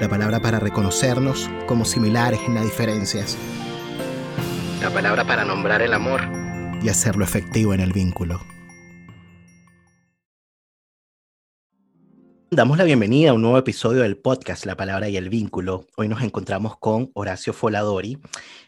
La palabra para reconocernos como similares en las diferencias. La palabra para nombrar el amor y hacerlo efectivo en el vínculo. Damos la bienvenida a un nuevo episodio del podcast La Palabra y el Vínculo. Hoy nos encontramos con Horacio Foladori.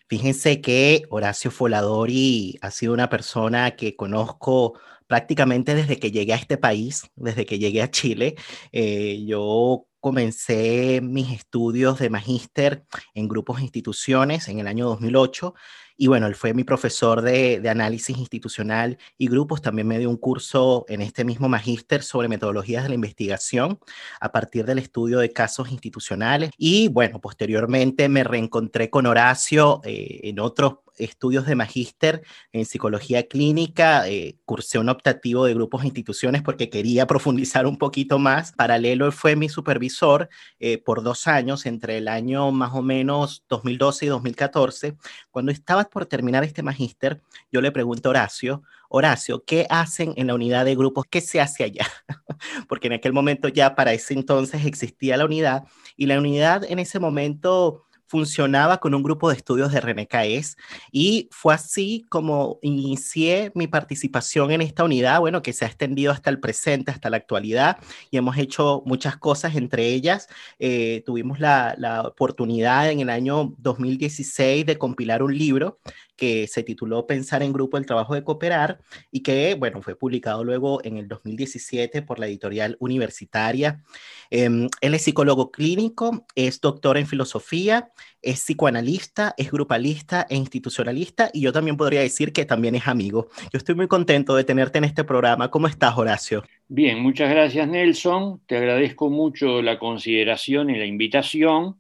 Fíjense que Horacio Foladori ha sido una persona que conozco prácticamente desde que llegué a este país, desde que llegué a Chile. Eh, yo comencé mis estudios de magíster en grupos e instituciones en el año 2008 y bueno, él fue mi profesor de, análisis institucional y grupos. También me dio un curso en este mismo magíster sobre metodologías de la investigación a partir del estudio de casos institucionales. Y bueno, posteriormente me reencontré con Horacio eh, en otros estudios de magíster en psicología clínica, eh, cursé un optativo de grupos e instituciones porque quería profundizar un poquito más. Paralelo fue mi supervisor eh, por dos años, entre el año más o menos 2012 y 2014. Cuando estaba por terminar este magíster, yo le pregunto a Horacio, Horacio, ¿qué hacen en la unidad de grupos? ¿Qué se hace allá? porque en aquel momento ya para ese entonces existía la unidad y la unidad en ese momento funcionaba con un grupo de estudios de René Caes y fue así como inicié mi participación en esta unidad, bueno, que se ha extendido hasta el presente, hasta la actualidad y hemos hecho muchas cosas, entre ellas eh, tuvimos la, la oportunidad en el año 2016 de compilar un libro que se tituló Pensar en Grupo, el trabajo de cooperar, y que, bueno, fue publicado luego en el 2017 por la editorial universitaria. Em, él es psicólogo clínico, es doctor en filosofía, es psicoanalista, es grupalista e institucionalista, y yo también podría decir que también es amigo. Yo estoy muy contento de tenerte en este programa. ¿Cómo estás, Horacio? Bien, muchas gracias, Nelson. Te agradezco mucho la consideración y la invitación.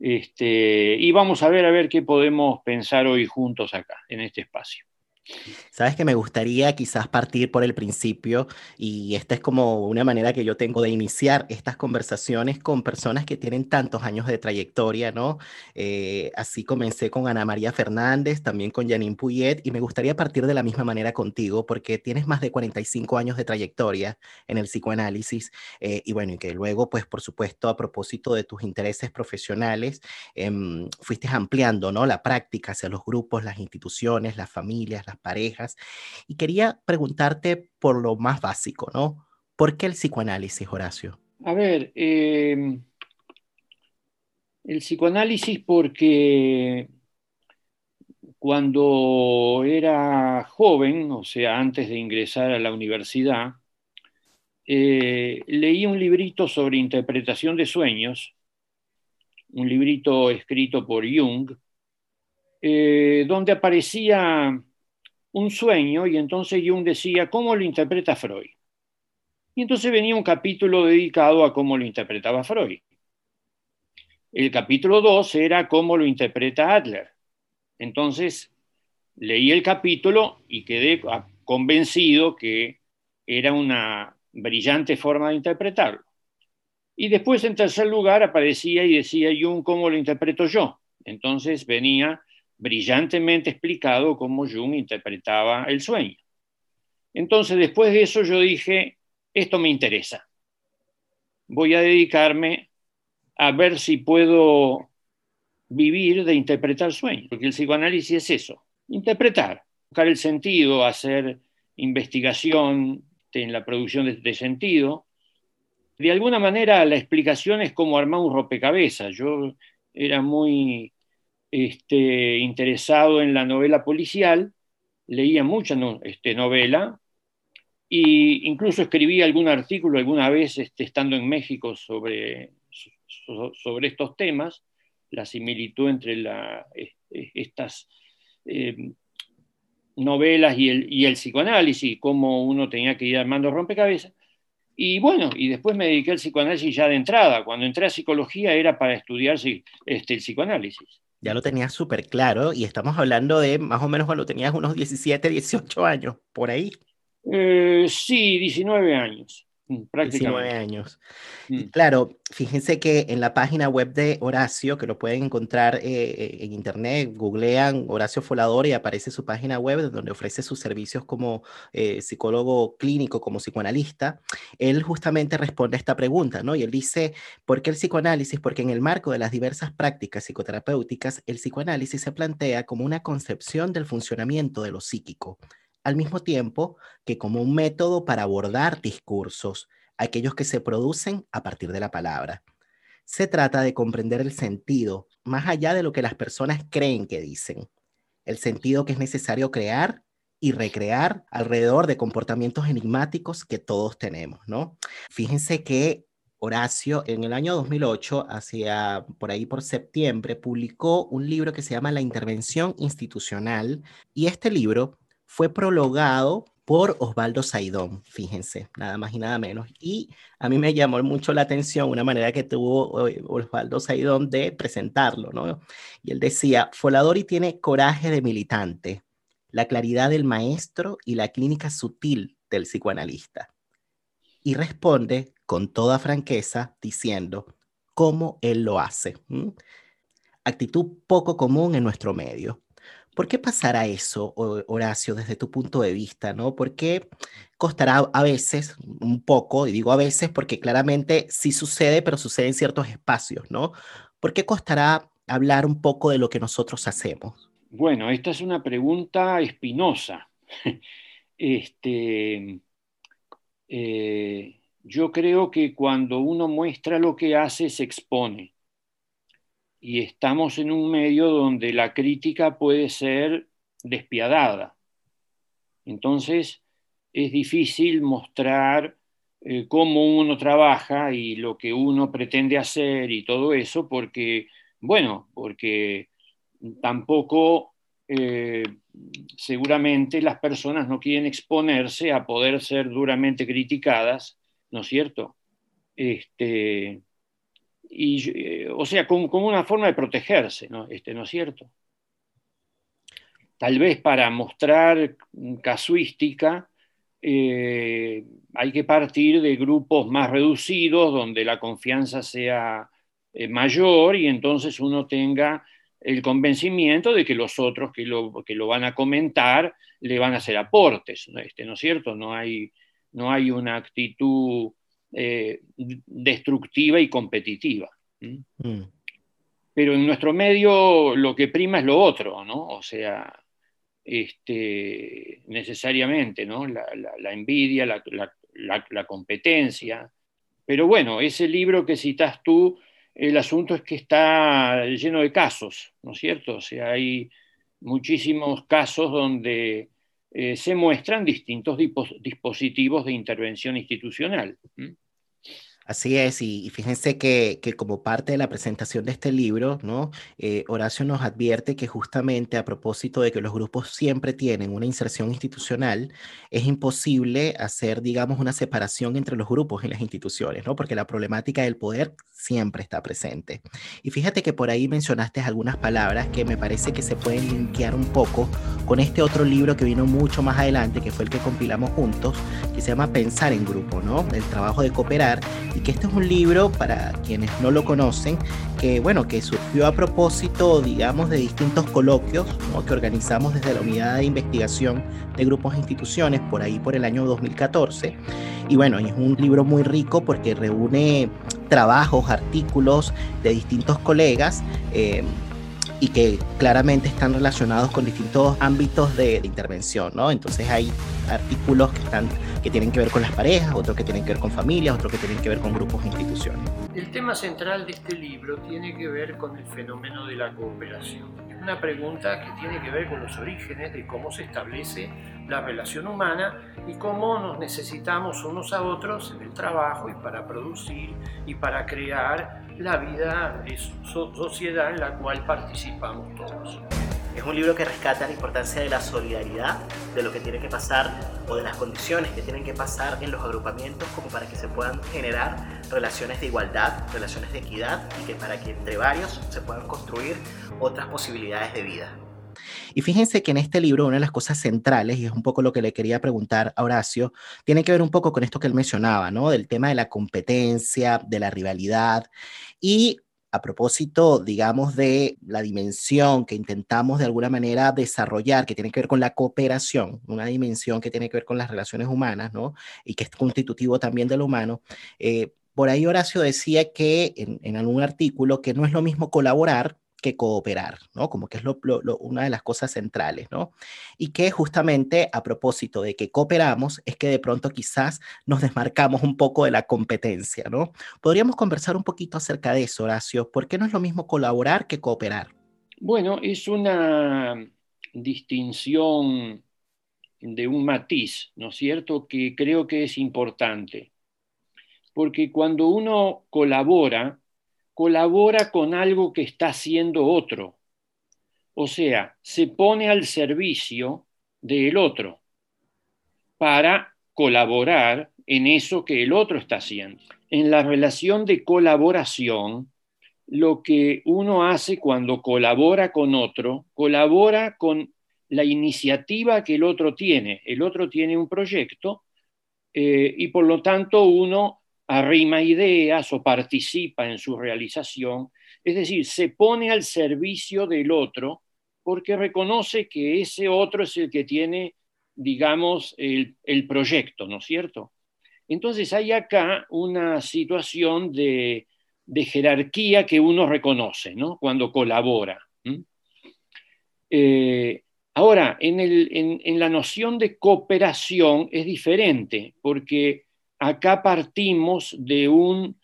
Este, y vamos a ver a ver qué podemos pensar hoy juntos acá, en este espacio. Sabes que me gustaría quizás partir por el principio y esta es como una manera que yo tengo de iniciar estas conversaciones con personas que tienen tantos años de trayectoria, ¿no? Eh, así comencé con Ana María Fernández, también con Janine Puyet y me gustaría partir de la misma manera contigo porque tienes más de 45 años de trayectoria en el psicoanálisis eh, y bueno, y que luego, pues por supuesto, a propósito de tus intereses profesionales, em, fuiste ampliando, ¿no? La práctica hacia los grupos, las instituciones, las familias, las parejas. Y quería preguntarte por lo más básico, ¿no? ¿Por qué el psicoanálisis, Horacio? A ver, em, el psicoanálisis porque cuando era joven, o sea, antes de ingresar a la universidad, eh, leí un librito sobre interpretación de sueños, un librito escrito por Jung, eh, donde aparecía un sueño y entonces Jung decía, ¿cómo lo interpreta Freud? Y entonces venía un capítulo dedicado a cómo lo interpretaba Freud. El capítulo 2 era cómo lo interpreta Adler. Entonces leí el capítulo y quedé convencido que era una brillante forma de interpretarlo. Y después, en tercer lugar, aparecía y decía Jung, ¿cómo lo interpreto yo? Entonces venía brillantemente explicado cómo Jung interpretaba el sueño. Entonces, después de eso, yo dije, esto me interesa. Voy a dedicarme a ver si puedo vivir de interpretar sueños, porque el psicoanálisis es eso, interpretar, buscar el sentido, hacer investigación en la producción de, sentido. De alguna manera, la explicación es como armar un rompecabezas. Yo era muy este, interesado en la novela policial, leía mucha este, novela e incluso escribí algún artículo alguna vez este, estando en México sobre, sobre estos temas, la similitud entre la, estas eh, novelas y el, y el psicoanálisis, cómo uno tenía que ir armando rompecabezas. Y bueno, y después me dediqué al psicoanálisis ya de entrada. Cuando entré a psicología era para estudiar este, el psicoanálisis. Ya lo tenías súper claro y estamos hablando de más o menos cuando tenías unos 17, 18 años, por ahí. Eh, sí, 19 años. Mm, prácticamente. 19 años. Mm. Claro, fíjense que en la página web de Horacio, que lo pueden encontrar eh, eh, en internet, googlean Horacio Folador y aparece su página web donde ofrece sus servicios como eh, psicólogo clínico, como psicoanalista. Él justamente responde a esta pregunta, ¿no? Y él dice, ¿por qué el psicoanálisis? Porque en el marco de las diversas prácticas psicoterapéuticas, el psicoanálisis se plantea como una concepción del funcionamiento de lo psíquico al mismo tiempo que como un método para abordar discursos, aquellos que se producen a partir de la palabra. Se trata de comprender el sentido más allá de lo que las personas creen que dicen, el sentido que es necesario crear y recrear alrededor de comportamientos enigmáticos que todos tenemos, ¿no? Fíjense que Horacio en el año 2008, hacia por ahí por septiembre, publicó un libro que se llama La intervención institucional y este libro fue prologado por Osvaldo Saidón, fíjense, nada más y nada menos. Y a mí me llamó mucho la atención una manera que tuvo eh, Osvaldo Saidón de presentarlo, ¿no? Y él decía, Foladori tiene coraje de militante, la claridad del maestro y la clínica sutil del psicoanalista. Y responde con toda franqueza diciendo cómo él lo hace. Actitud poco común en nuestro medio ¿Por qué pasará eso, Horacio, desde tu punto de vista? ¿no? ¿Por qué costará a veces, un poco, y digo a veces porque claramente sí sucede, pero sucede en ciertos espacios, ¿no? ¿Por qué costará hablar un poco de lo que nosotros hacemos? Bueno, esta es una pregunta espinosa. este, eh, yo creo que cuando uno muestra lo que hace, se expone y estamos en un medio donde la crítica puede ser despiadada. Entonces, es difícil mostrar eh, cómo uno trabaja y lo que uno pretende hacer y todo eso, porque, bueno, porque tampoco eh, seguramente las personas no quieren exponerse a poder ser duramente criticadas, ¿no es cierto? Este, y, eh, o sea, como, una forma de protegerse, ¿no? Este, ¿no es cierto? Tal vez para mostrar casuística eh, hay que partir de grupos más reducidos, donde la confianza sea eh, mayor y entonces uno tenga el convencimiento de que los otros que lo, que lo van a comentar le van a hacer aportes, este, ¿no es cierto? No hay, no hay una actitud eh, destructiva y competitiva. Mm. Pero en nuestro medio lo que prima es lo otro, ¿no? O sea, este, necesariamente, ¿no? La, envidia, la, competencia. Pero bueno, ese libro que citas tú, el asunto es que está lleno de casos, ¿no es cierto? O sea, hay muchísimos casos donde eh, se muestran distintos dispositivos de intervención institucional. Así es, y, fíjense que, como parte de la presentación de este libro, ¿no? Eh, Horacio nos advierte que justamente a propósito de que los grupos siempre tienen una inserción institucional, es imposible hacer, digamos, una separación entre los grupos en las instituciones, ¿no? Porque la problemática del poder siempre está presente. Y fíjate que por ahí mencionaste algunas palabras que me parece que se pueden linkear un poco con este otro libro que vino mucho más adelante, que fue el que compilamos juntos, que se llama Pensar en Grupo, ¿no? El trabajo de cooperar que este es un libro, para quienes no lo conocen, que bueno, que surgió a propósito, digamos, de distintos coloquios que organizamos desde la unidad de investigación de grupos e instituciones por ahí por el año 2014. Y bueno, es un libro muy rico porque reúne trabajos, artículos de distintos colegas. Eh, y que claramente están relacionados con distintos ámbitos de, intervención, ¿no? Entonces hay artículos que, están, que tienen que ver con las parejas, otros que tienen que ver con familias, otros que tienen que ver con grupos e instituciones. El tema central de este libro tiene que ver con el fenómeno de la cooperación. Es una pregunta que tiene que ver con los orígenes de cómo se establece la relación humana y cómo nos necesitamos unos a otros en el trabajo y para producir y para crear la vida de sociedad en la cual participamos todos. Es un libro que rescata la importancia de la solidaridad, de lo que tiene que pasar o de las condiciones que tienen que pasar en los agrupamientos como para que se puedan generar relaciones de igualdad, relaciones de equidad y que para que entre varios se puedan construir otras posibilidades de vida. Y fíjense que en este libro una de las cosas centrales, y es un poco lo que le quería preguntar a Horacio, tiene que ver un poco con esto que él mencionaba, ¿no? Del tema de la competencia, de la rivalidad. Y a propósito, digamos, de la dimensión que intentamos de alguna manera desarrollar, que tiene que ver con la cooperación, una dimensión que tiene que ver con las relaciones humanas, ¿no? Y que es constitutivo también de lo humano. Eh, por ahí Horacio decía que en, en, algún artículo que no es lo mismo colaborar que cooperar, ¿no? Como que es lo, una de las cosas centrales, ¿no? Y que justamente a propósito de que cooperamos es que de pronto quizás nos desmarcamos un poco de la competencia, ¿no? Podríamos conversar un poquito acerca de eso, Horacio. ¿Por qué no es lo mismo colaborar que cooperar? Bueno, es una distinción de un matiz, ¿no es cierto?, que creo que es importante. Porque cuando uno colabora, colabora con algo que está haciendo otro. O sea, se pone al servicio del otro para colaborar en eso que el otro está haciendo. En la relación de colaboración, lo que uno hace cuando colabora con otro, colabora con la iniciativa que el otro tiene. El otro tiene un proyecto eh, y por lo tanto uno arrima ideas o participa en su realización, es decir, se pone al servicio del otro porque reconoce que ese otro es el que tiene, digamos, el, proyecto, ¿no es cierto? Entonces hay acá una situación de, jerarquía que uno reconoce, ¿no? Cuando colabora. Eh, ahora, en, en la noción de cooperación es diferente, porque acá partimos de un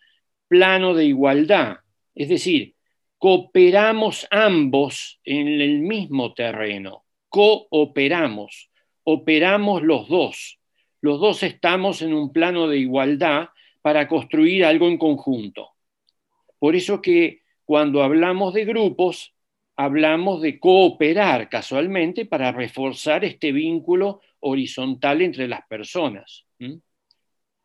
plano de igualdad, es decir, cooperamos ambos en el mismo terreno, cooperamos, operamos los dos, los dos estamos en un plano de igualdad para construir algo en conjunto. Por eso que cuando hablamos de grupos, hablamos de cooperar casualmente para reforzar este vínculo horizontal entre las personas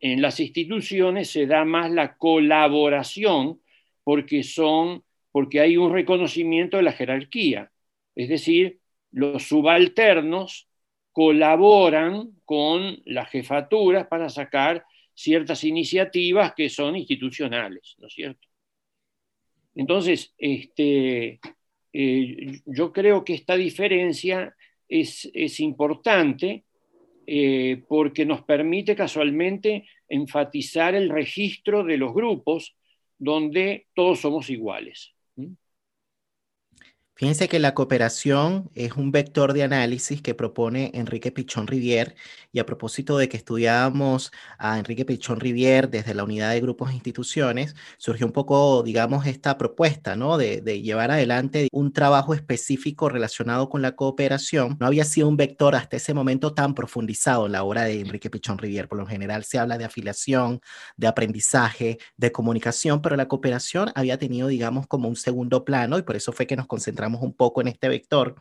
en las instituciones se da más la colaboración porque son porque hay un reconocimiento de la jerarquía, es decir, los subalternos colaboran con las jefaturas para sacar ciertas iniciativas que son institucionales, ¿no es cierto? Entonces, este, eh, yo creo que esta diferencia es, es importante eh, porque nos permite casualmente enfatizar el registro de los grupos donde todos somos iguales. Fíjense que la cooperación es un vector de análisis que propone Enrique Pichón Rivier y a propósito de que estudiábamos a Enrique Pichón Rivier desde la unidad de grupos e instituciones, surgió un poco, digamos, esta propuesta, ¿no? De, de llevar adelante un trabajo específico relacionado con la cooperación. No había sido un vector hasta ese momento tan profundizado en la obra de Enrique Pichón Rivier. Por lo general se habla de afiliación, de aprendizaje, de comunicación, pero la cooperación había tenido, digamos, como un segundo plano y por eso fue que nos concentramos un poco en este vector.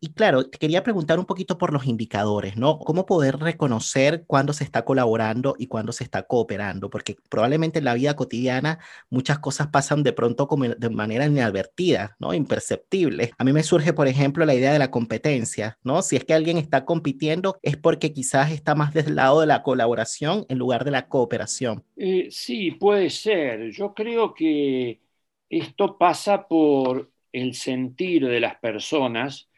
Y claro, te quería preguntar un poquito por los indicadores, ¿no? ¿Cómo poder reconocer cuándo se está colaborando y cuándo se está cooperando? Porque probablemente en la vida cotidiana muchas cosas pasan de pronto como de manera inadvertida, ¿no? Imperceptible. A mí me surge, por ejemplo, la idea de la competencia, ¿no? Si es que alguien está compitiendo es porque quizás está más del lado de la colaboración en lugar de la cooperación. Eh, sí, puede ser. Yo creo que esto pasa por el sentir de las personas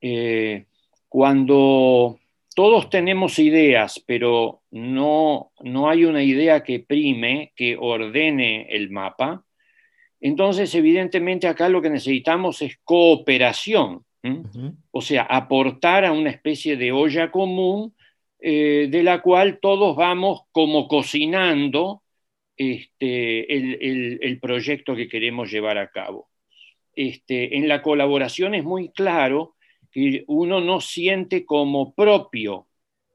eh, cuando todos tenemos ideas, pero no, no hay una idea que prime, que ordene el mapa, entonces evidentemente acá lo que necesitamos es cooperación, o sea, aportar a una especie de olla común eh, de la cual todos vamos como cocinando este, el proyecto que queremos llevar a cabo. Este, en la colaboración es muy claro que uno no siente como propio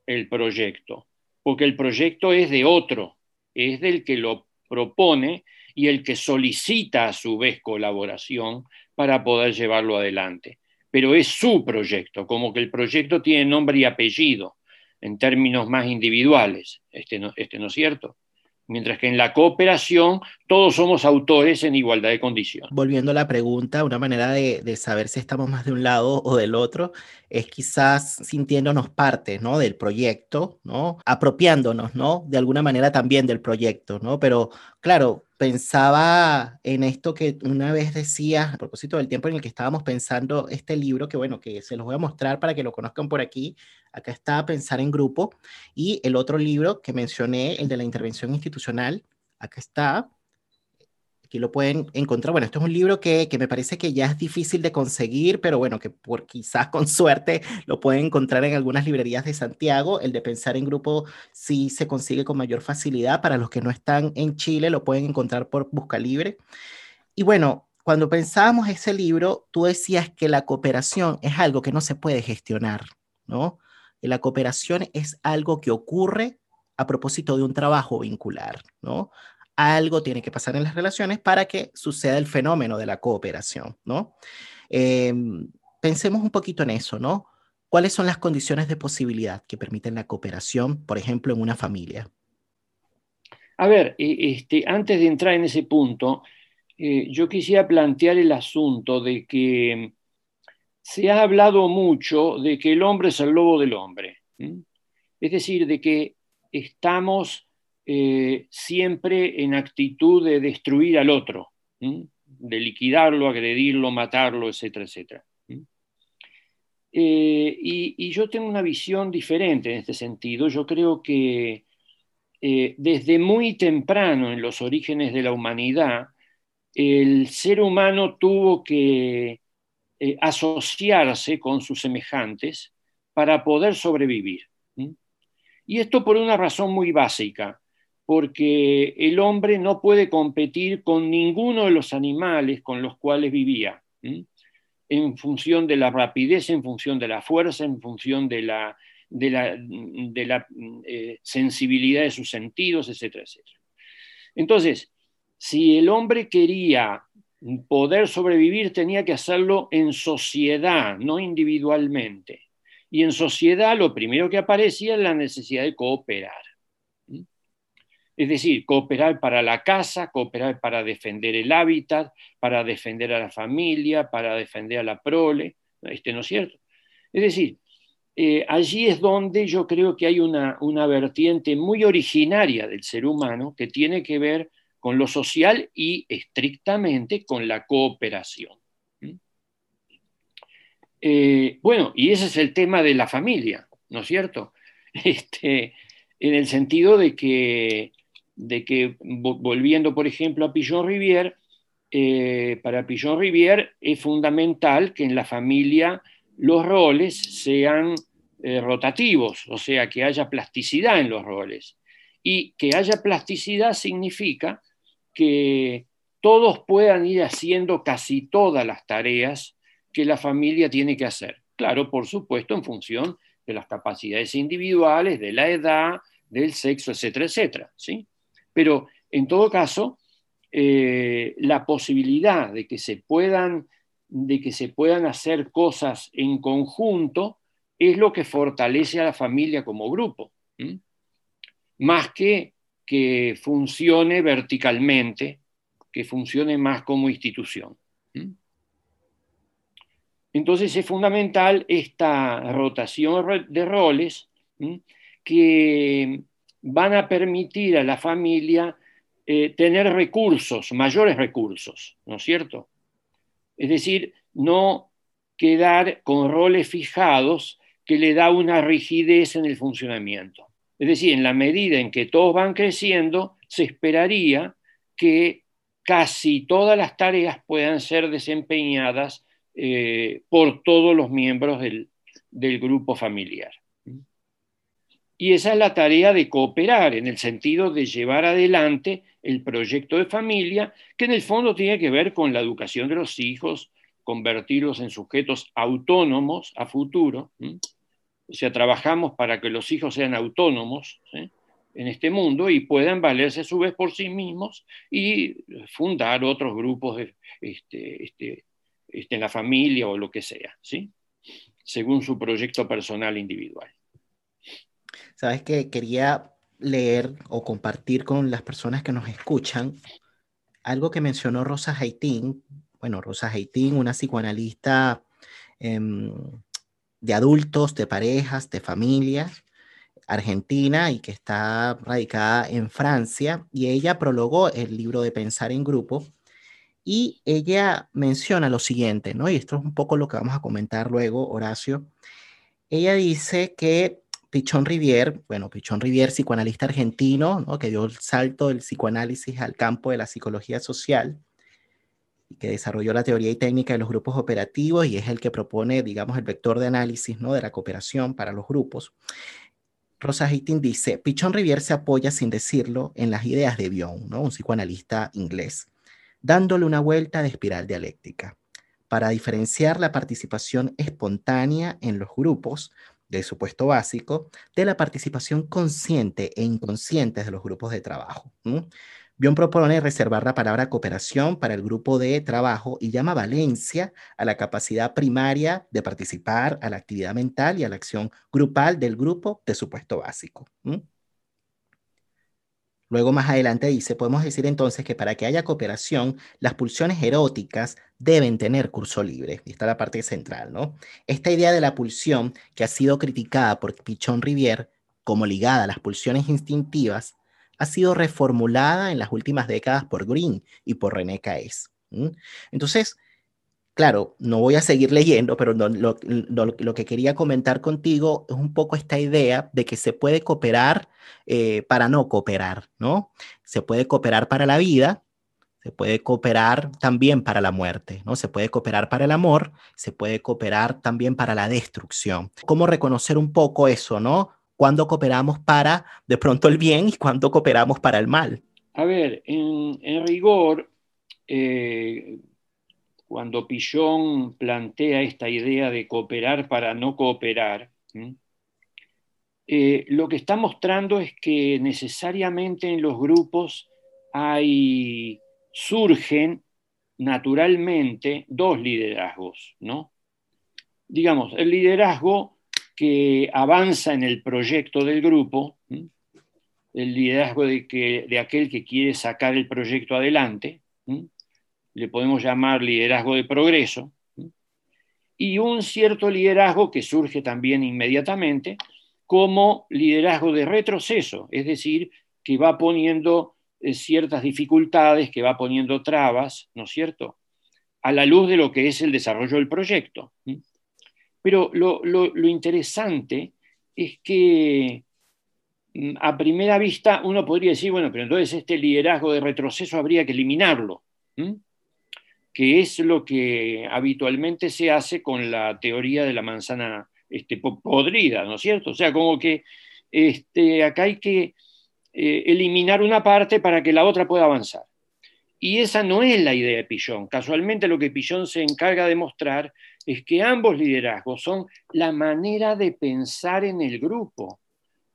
el proyecto, porque el proyecto es de otro, es del que lo propone y el que solicita a su vez colaboración para poder llevarlo adelante. pero es su proyecto, como que el proyecto tiene nombre y apellido en términos más individuales. Este no, este no es cierto mientras que en la cooperación todos somos autores en igualdad de condiciones. Volviendo a la pregunta, una manera de, de, saber si estamos más de un lado o del otro es quizás sintiéndonos parte ¿no? del proyecto, ¿no? apropiándonos ¿no? de alguna manera también del proyecto, ¿no? pero claro, pensaba en esto que una vez decía, a propósito del tiempo en el que estábamos pensando este libro, que bueno, que se los voy a mostrar para que lo conozcan por aquí. Acá está Pensar en Grupo. Y el otro libro que mencioné, el de la intervención institucional, acá está, Aquí lo pueden encontrar. Bueno, esto es un libro que, que, me parece que ya es difícil de conseguir, pero bueno, que por quizás con suerte lo pueden encontrar en algunas librerías de Santiago. El de Pensar en Grupo sí se consigue con mayor facilidad. Para los que no están en Chile, lo pueden encontrar por Busca Libre. Y bueno, cuando pensábamos ese libro, tú decías que la cooperación es algo que no se puede gestionar, ¿no? la cooperación es algo que ocurre a propósito de un trabajo vincular, ¿no? Algo tiene que pasar en las relaciones para que suceda el fenómeno de la cooperación, ¿no? Em, pensemos un poquito en eso, ¿no? ¿Cuáles son las condiciones de posibilidad que permiten la cooperación, por ejemplo, en una familia? A ver, este, antes de entrar en ese punto, eh, yo quisiera plantear el asunto de que se ha hablado mucho de que el hombre es el lobo del hombre. Es decir, de que estamos eh, siempre en actitud de destruir al otro, de liquidarlo, agredirlo, matarlo, etcétera, etcétera. Eh, y, yo tengo una visión diferente en este sentido. Yo creo que eh, desde muy temprano en los orígenes de la humanidad, el ser humano tuvo que asociarse con sus semejantes para poder sobrevivir. Y esto por una razón muy básica porque el hombre no puede competir con ninguno de los animales con los cuales vivía, en función de la rapidez, en función de la fuerza, en función de la, eh, sensibilidad de sus sentidos, etcétera, etcétera. Entonces, si el hombre quería poder sobrevivir, tenía que hacerlo en sociedad, no individualmente. Y en sociedad lo primero que aparecía es la necesidad de cooperar. Es decir, cooperar para la casa, cooperar para defender el hábitat, para defender a la familia, para defender a la prole, este, ¿no es cierto? Es decir, eh, allí es donde yo creo que hay una, una vertiente muy originaria del ser humano que tiene que ver con lo social y estrictamente con la cooperación. Eh, bueno, y ese es el tema de la familia, ¿no es cierto? Este, en el sentido de que de que, volviendo por ejemplo a Pillon Rivière, eh, para Pillon Rivière es fundamental que en la familia los roles sean eh, rotativos, o sea, que haya plasticidad en los roles. Y que haya plasticidad significa que todos puedan ir haciendo casi todas las tareas que la familia tiene que hacer. Claro, por supuesto, en función de las capacidades individuales, de la edad, del sexo, etcétera, etcétera. ¿sí? Pero en todo caso, eh, la posibilidad de que, se puedan, de que se puedan hacer cosas en conjunto es lo que fortalece a la familia como grupo, más que que funcione verticalmente, que funcione más como institución. Entonces es fundamental esta rotación de roles que van a permitir a la familia eh, tener recursos, mayores recursos, ¿no es cierto? Es decir, no quedar con roles fijados que le da una rigidez en el funcionamiento. Es decir, en la medida en que todos van creciendo, se esperaría que casi todas las tareas puedan ser desempeñadas eh, por todos los miembros del grupo familiar. Y esa es la tarea de cooperar, en el sentido de llevar adelante el proyecto de familia, que en el fondo tiene que ver con la educación de los hijos, convertirlos en sujetos autónomos a futuro. O sea, trabajamos para que los hijos sean autónomos en este mundo y puedan valerse a su vez por sí mismos y fundar otros grupos este, este, este, en la familia o lo que sea, según su proyecto personal individual. Sabes que quería leer o compartir con las personas que nos escuchan algo que mencionó Rosa Haitín. Bueno, Rosa Haitín, una psicoanalista em, de adultos, de parejas, de familias, argentina y que está radicada en Francia. Y ella prologó el libro de Pensar en Grupo. Y ella menciona lo siguiente, ¿no? Y esto es un poco lo que vamos a comentar luego, Horacio. Ella dice que Pichón Rivier, bueno, Pichón Rivier, psicoanalista argentino, ¿no? que dio el salto del psicoanálisis al campo de la psicología social y que desarrolló la teoría y técnica de los grupos operativos y es el que propone, digamos, el vector de análisis ¿no? de la cooperación para los grupos. Rosa Hittin dice, Pichón Rivier se apoya sin decirlo en las ideas de Bion, ¿no? un psicoanalista inglés, dándole una vuelta de espiral dialéctica para diferenciar la participación espontánea en los grupos del supuesto básico de la participación consciente e inconsciente de los grupos de trabajo. Bion propone reservar la palabra cooperación para el grupo de trabajo y llama valencia a la capacidad primaria de participar, a la actividad mental y a la acción grupal del grupo de supuesto básico. Luego más adelante dice, podemos decir entonces que para que haya cooperación, las pulsiones eróticas deben tener curso libre. Y está la parte central, ¿no? Esta idea de la pulsión, que ha sido criticada por Pichón Rivier como ligada a las pulsiones instintivas, ha sido reformulada en las últimas décadas por Green y por René Caes. Entonces, claro, no voy a seguir leyendo, pero lo, que quería comentar contigo es un poco esta idea de que se puede cooperar eh, para no cooperar, ¿no? Se puede cooperar para la vida, se puede cooperar también para la muerte, ¿no? Se puede cooperar para el amor, se puede cooperar también para la destrucción. ¿Cómo reconocer un poco eso, ¿no? Cuando cooperamos para de pronto el bien y cuando cooperamos para el mal. A ver, en, rigor, eh, cuando Pillón plantea esta idea de cooperar para no cooperar, eh, lo que está mostrando es que necesariamente en los grupos surgen naturalmente dos liderazgos, ¿no? Digamos, el liderazgo que avanza en el proyecto del grupo, el liderazgo de aquel que quiere sacar el proyecto adelante, le podemos llamar liderazgo de progreso, y un cierto liderazgo que surge también inmediatamente como liderazgo de retroceso, es decir, que va poniendo eh, ciertas dificultades, que va poniendo trabas, ¿no es cierto?, a la luz de lo que es el desarrollo del proyecto. Pero lo, interesante es que mm, a primera vista uno podría decir, bueno, pero entonces este liderazgo de retroceso habría que eliminarlo que es lo que habitualmente se hace con la teoría de la manzana este, podrida, ¿no es cierto? O sea, como que este, acá hay que eh, eliminar una parte para que la otra pueda avanzar. Y esa no es la idea de Pillón. Casualmente lo que Pillón se encarga de mostrar es que ambos liderazgos son la manera de pensar en el grupo.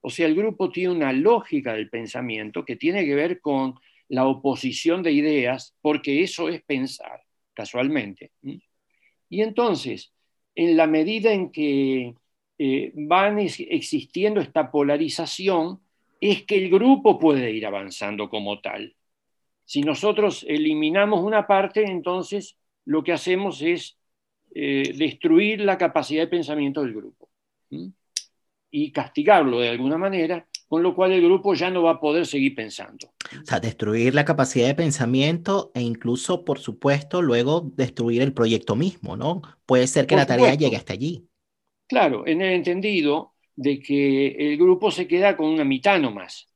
O sea, el grupo tiene una lógica del pensamiento que tiene que ver con la oposición de ideas, porque eso es pensar casualmente. Y entonces, en la medida en que eh, van existiendo esta polarización, es que el grupo puede ir avanzando como tal. Si nosotros eliminamos una parte, entonces lo que hacemos es eh, destruir la capacidad de pensamiento del grupo y castigarlo de alguna manera con lo cual el grupo ya no va a poder seguir pensando. O sea, destruir la capacidad de pensamiento e incluso, por supuesto, luego destruir el proyecto mismo, ¿no? Puede ser que la tarea llegue hasta allí. Claro, en el entendido de que el grupo se queda con una mitad nomás,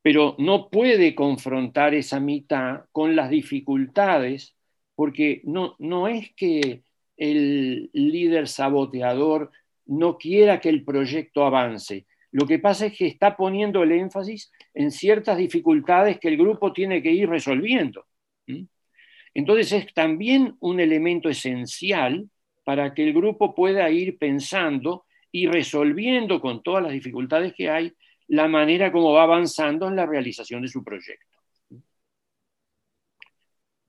pero no puede confrontar esa mitad con las dificultades, porque no, no es que el líder saboteador no quiera que el proyecto avance, lo que pasa es que está poniendo el énfasis en ciertas dificultades que el grupo tiene que ir resolviendo. Entonces es también un elemento esencial para que el grupo pueda ir pensando y resolviendo con todas las dificultades que hay la manera como va avanzando en la realización de su proyecto.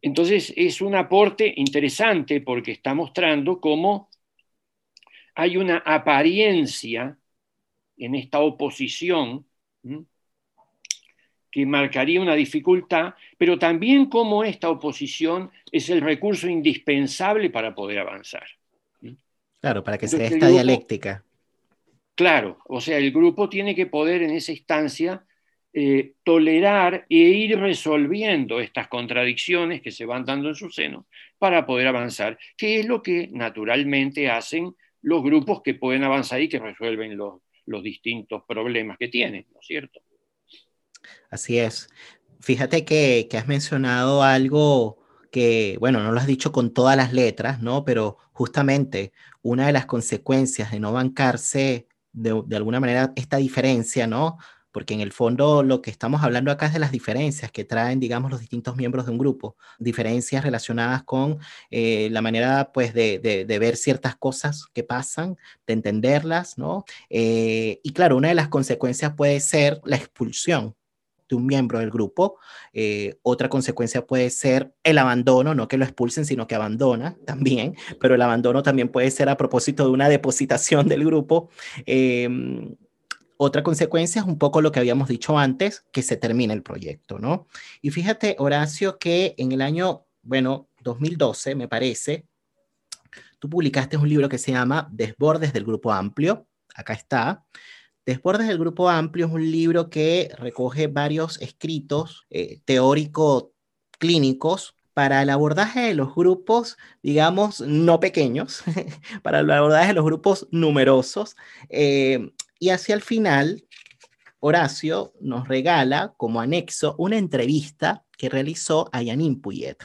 Entonces es un aporte interesante porque está mostrando cómo hay una apariencia en esta oposición que marcaría una dificultad, pero también cómo esta oposición es el recurso indispensable para poder avanzar. Claro, para que se dé esta dialéctica. Claro, o sea, el grupo tiene que poder en esa instancia eh, tolerar e ir resolviendo estas contradicciones que se van dando en su seno para poder avanzar, que es lo que naturalmente hacen los grupos que pueden avanzar y que resuelven los, los distintos problemas que tienen, ¿no es cierto? Así es. Fíjate que, has mencionado algo que, bueno, no lo has dicho con todas las letras, ¿no? Pero justamente una de las consecuencias de no bancarse de, de alguna manera esta diferencia, ¿no? Porque en el fondo lo que estamos hablando acá es de las diferencias que traen, digamos, los distintos miembros de un grupo, diferencias relacionadas con eh, la manera, pues, de, ver ciertas cosas que pasan, de entenderlas, ¿no? Eh, y claro, una de las consecuencias puede ser la expulsión de un miembro del grupo. Eh, otra consecuencia puede ser el abandono, no que lo expulsen, sino que abandona también, pero el abandono también puede ser a propósito de una depositación del grupo. Em, otra consecuencia es un poco lo que habíamos dicho antes, que se termina el proyecto, ¿no? Y fíjate, Horacio, que en el año, bueno, 2012, me parece, tú publicaste un libro que se llama Desbordes del Grupo Amplio. Acá está. Desbordes del Grupo Amplio es un libro que recoge varios escritos eh, teóricos clínicos para el abordaje de los grupos, digamos, no pequeños, para el abordaje de los grupos numerosos. Eh, y hacia el final, Horacio nos regala como anexo una entrevista que realizó a Yanin Puyet.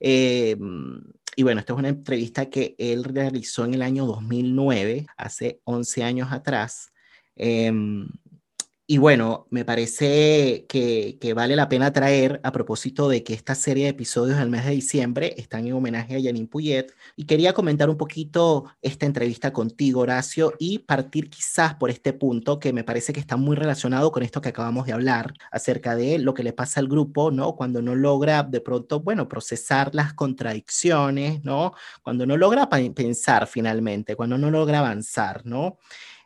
Em, y bueno, esta es una entrevista que él realizó en el año 2009, hace 11 años atrás. Em, y bueno, me parece que, vale la pena traer a propósito de que esta serie de episodios del mes de diciembre están en homenaje a Janine Puyet y quería comentar un poquito esta entrevista contigo, Horacio, y partir quizás por este punto que me parece que está muy relacionado con esto que acabamos de hablar acerca de lo que le pasa al grupo, ¿no? Cuando no logra de pronto, bueno, procesar las contradicciones, ¿no? Cuando no logra pensar finalmente, cuando no logra avanzar, ¿no?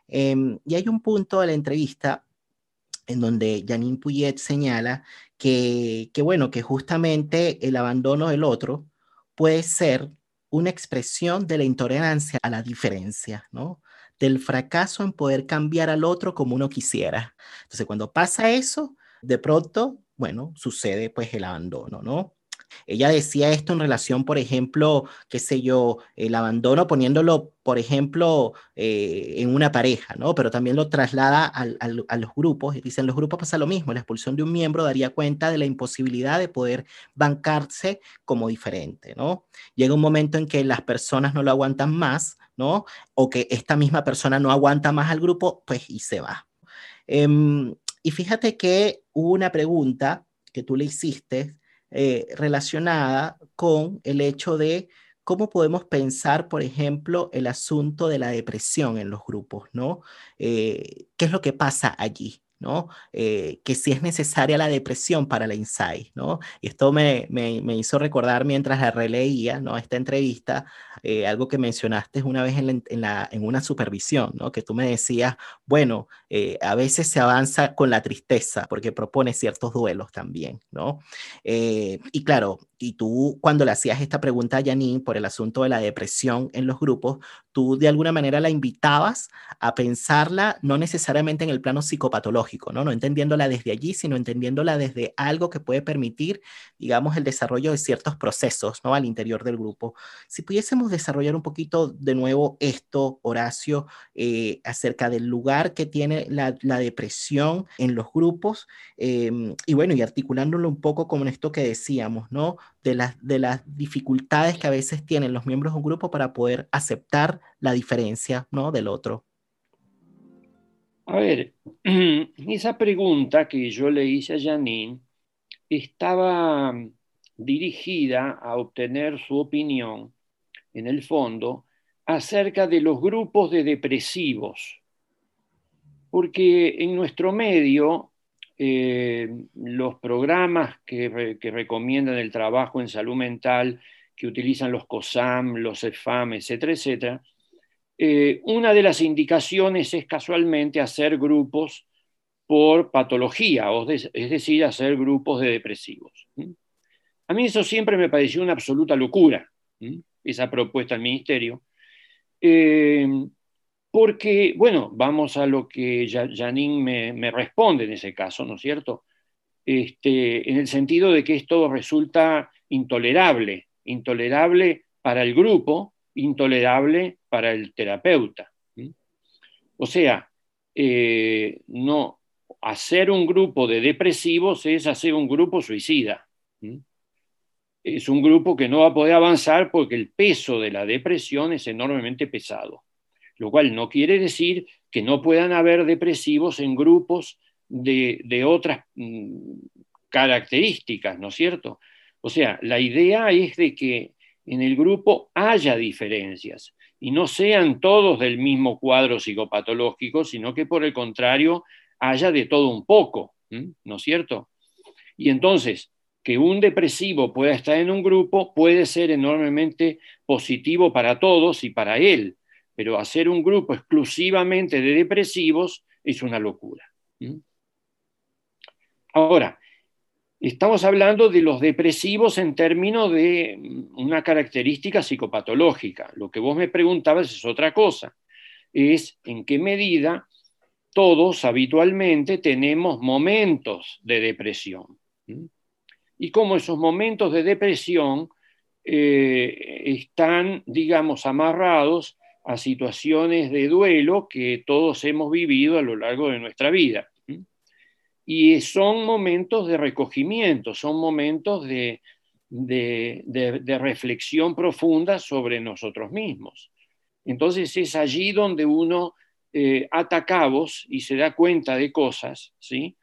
Em, y hay un punto de la entrevista en donde Janine Puyet señala que, bueno, que justamente el abandono del otro puede ser una expresión de la intolerancia a la diferencia, ¿no? Del fracaso en poder cambiar al otro como uno quisiera. Entonces, cuando pasa eso, de pronto, bueno, sucede pues el abandono, ¿no? Ella decía esto en relación, por ejemplo, qué sé yo, el abandono poniéndolo, por ejemplo, eh, en una pareja, ¿no? Pero también lo traslada a los grupos. Dicen, los grupos pasa lo mismo. La expulsión de un miembro daría cuenta de la imposibilidad de poder bancarse como diferente, ¿no? Llega un momento en que las personas no lo aguantan más, ¿no? O que esta misma persona no aguanta más al grupo, pues y se va. Em, y fíjate que hubo una pregunta que tú le hiciste eh, relacionada con el hecho de cómo podemos pensar, por ejemplo, el asunto de la depresión en los grupos, ¿no? Eh, ¿Qué es lo que pasa allí? ¿No? Eh, que si es necesaria la depresión para la insight, ¿no? Y esto me, me, hizo recordar mientras la releía, ¿no? Esta entrevista, algo que mencionaste una vez en, la, en, una supervisión, ¿no? Que tú me decías, bueno, eh, a veces se avanza con la tristeza porque propone ciertos duelos también, ¿no? Eh, y claro, y tú cuando le hacías esta pregunta a Janine por el asunto de la depresión en los grupos, tú de alguna manera la invitabas a pensarla no necesariamente en el plano psicopatológico, ¿no? No entendiéndola desde allí, sino entendiéndola desde algo que puede permitir, digamos, el desarrollo de ciertos procesos, ¿no? Al interior del grupo. Si pudiésemos desarrollar un poquito de nuevo esto, Horacio, eh, acerca del lugar que tiene la, depresión en los grupos em, y bueno, y articulándolo un poco con esto que decíamos, ¿no? De las, de las dificultades que a veces tienen los miembros de un grupo para poder aceptar la diferencia, ¿no? Del otro. A ver, esa pregunta que yo le hice a Janine estaba dirigida a obtener su opinión, en el fondo, acerca de los grupos de depresivos porque en nuestro medio eh, los programas que, recomiendan el trabajo en salud mental, que utilizan los COSAM, los EFAM, etcétera, etcétera, eh, una de las indicaciones es casualmente hacer grupos por patología, es decir, hacer grupos de depresivos. A mí eso siempre me pareció una absoluta locura, esa propuesta del ministerio, eh, porque, bueno, vamos a lo que Janine me, responde en ese caso, ¿no es cierto? Este, en el sentido de que esto resulta intolerable, intolerable para el grupo, intolerable para el terapeuta. O sea, eh, no, hacer un grupo de depresivos es hacer un grupo suicida. Es un grupo que no va a poder avanzar porque el peso de la depresión es enormemente pesado lo cual no quiere decir que no puedan haber depresivos en grupos de, otras mm, características, ¿no es cierto? O sea, la idea es de que en el grupo haya diferencias y no sean todos del mismo cuadro psicopatológico, sino que por el contrario haya de todo un poco, ¿no es cierto? Y entonces, que un depresivo pueda estar en un grupo puede ser enormemente positivo para todos y para él, pero hacer un grupo exclusivamente de depresivos es una locura. Ahora, estamos hablando de los depresivos en términos de una característica psicopatológica. Lo que vos me preguntabas es otra cosa, es en qué medida todos habitualmente tenemos momentos de depresión. Y cómo esos momentos de depresión eh, están, digamos, amarrados a situaciones de duelo que todos hemos vivido a lo largo de nuestra vida. Y son momentos de recogimiento, son momentos de, reflexión profunda sobre nosotros mismos. Entonces es allí donde uno eh, ata cabos y se da cuenta de cosas, ¿sí?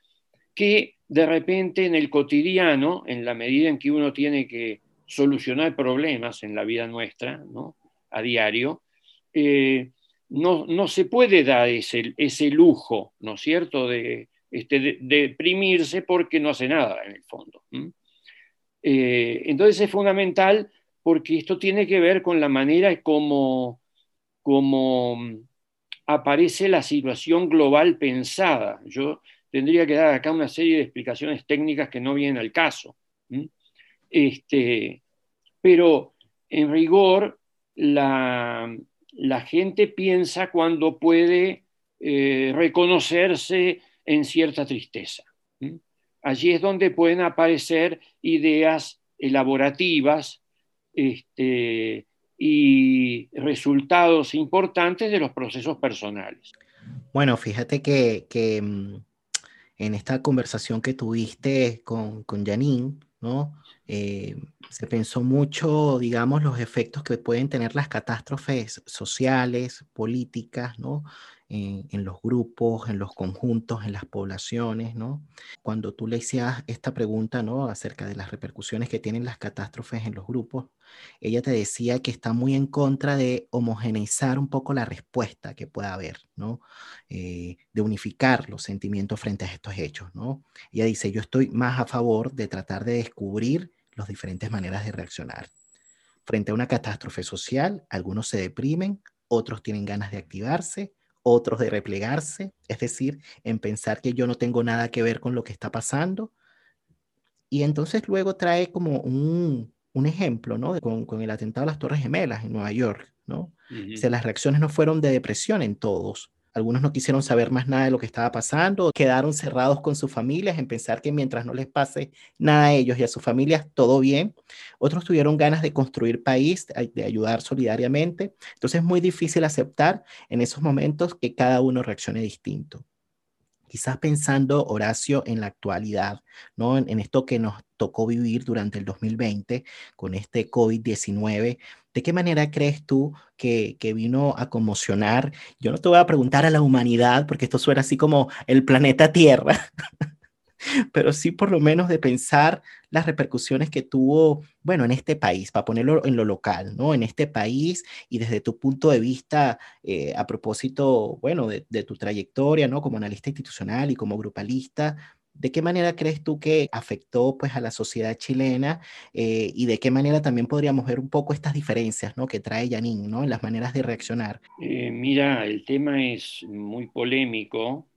que de repente en el cotidiano, en la medida en que uno tiene que solucionar problemas en la vida nuestra, ¿no? a diario, eh, no, se puede dar ese, ese lujo, ¿no es cierto?, de, este, deprimirse porque no hace nada en el fondo. Eh, entonces es fundamental porque esto tiene que ver con la manera como, como aparece la situación global pensada. Yo tendría que dar acá una serie de explicaciones técnicas que no vienen al caso. Este, pero en rigor, la, la gente piensa cuando puede eh, reconocerse en cierta tristeza. Allí es donde pueden aparecer ideas elaborativas este, y resultados importantes de los procesos personales. Bueno, fíjate que, mm, en esta conversación que tuviste con, con Janine, ¿no? Eh, se pensó mucho, digamos, los efectos que pueden tener las catástrofes sociales, políticas, ¿no? En, los grupos, en los conjuntos, en las poblaciones, ¿no? Cuando tú le hacías esta pregunta, ¿no? Acerca de las repercusiones que tienen las catástrofes en los grupos, ella te decía que está muy en contra de homogeneizar un poco la respuesta que pueda haber, ¿no? Eh, de unificar los sentimientos frente a estos hechos, ¿no? Ella dice, yo estoy más a favor de tratar de descubrir las diferentes maneras de reaccionar. Frente a una catástrofe social, algunos se deprimen, otros tienen ganas de activarse, otros de replegarse, es decir, en pensar que yo no tengo nada que ver con lo que está pasando. Y entonces luego trae como un, un ejemplo, ¿no? Con, con, el atentado a las Torres Gemelas en Nueva York, ¿no? las reacciones no fueron de depresión en todos, algunos no quisieron saber más nada de lo que estaba pasando, quedaron cerrados con sus familias en pensar que mientras no les pase nada a ellos y a sus familias, todo bien. Otros tuvieron ganas de construir país, de ayudar solidariamente. Entonces es muy difícil aceptar en esos momentos que cada uno reaccione distinto quizás pensando, Horacio, en la actualidad, ¿no? En, esto que nos tocó vivir durante el 2020 con este COVID-19, ¿de qué manera crees tú que, que, vino a conmocionar? Yo no te voy a preguntar a la humanidad, porque esto suena así como el planeta Tierra, pero sí por lo menos de pensar las repercusiones que tuvo, bueno, en este país, para ponerlo en lo local, ¿no? En este país y desde tu punto de vista, eh, a propósito, bueno, de, tu trayectoria, ¿no? Como analista institucional y como grupalista, ¿De qué manera crees tú que afectó pues a la sociedad chilena eh, y de qué manera también podríamos ver un poco estas diferencias ¿no? que trae Yanin ¿no? en las maneras de reaccionar? Eh, mira, el tema es muy polémico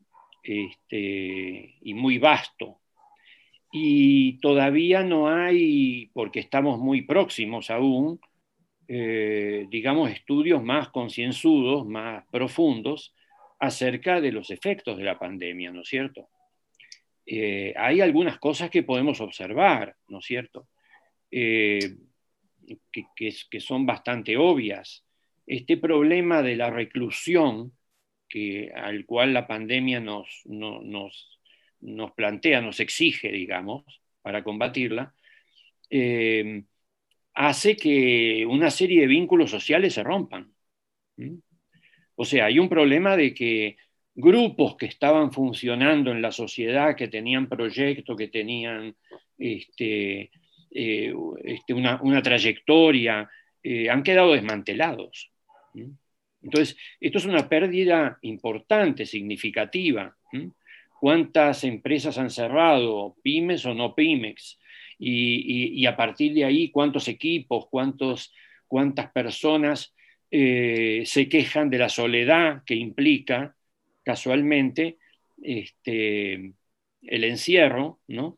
este, y muy vasto. Y todavía no hay, porque estamos muy próximos aún, eh, digamos, estudios más concienzudos, más profundos acerca de los efectos de la pandemia, ¿no es cierto? Eh, hay algunas cosas que podemos observar, ¿no es cierto? Eh, que, son bastante obvias. Este problema de la reclusión, que, al cual la pandemia nos, nos, nos plantea, nos exige, digamos, para combatirla, hace que una serie de vínculos sociales se rompan. O sea, hay un problema de que grupos que estaban funcionando en la sociedad, que tenían proyectos, que tenían este, eh, este, una, trayectoria, eh, han quedado desmantelados. Entonces, esto es una pérdida importante, significativa. ¿Cuántas empresas han cerrado, pymes o no pymes? y, a partir de ahí cuántos equipos, cuántos, cuántas personas eh, se quejan de la soledad que implica casualmente este, el encierro, ¿no?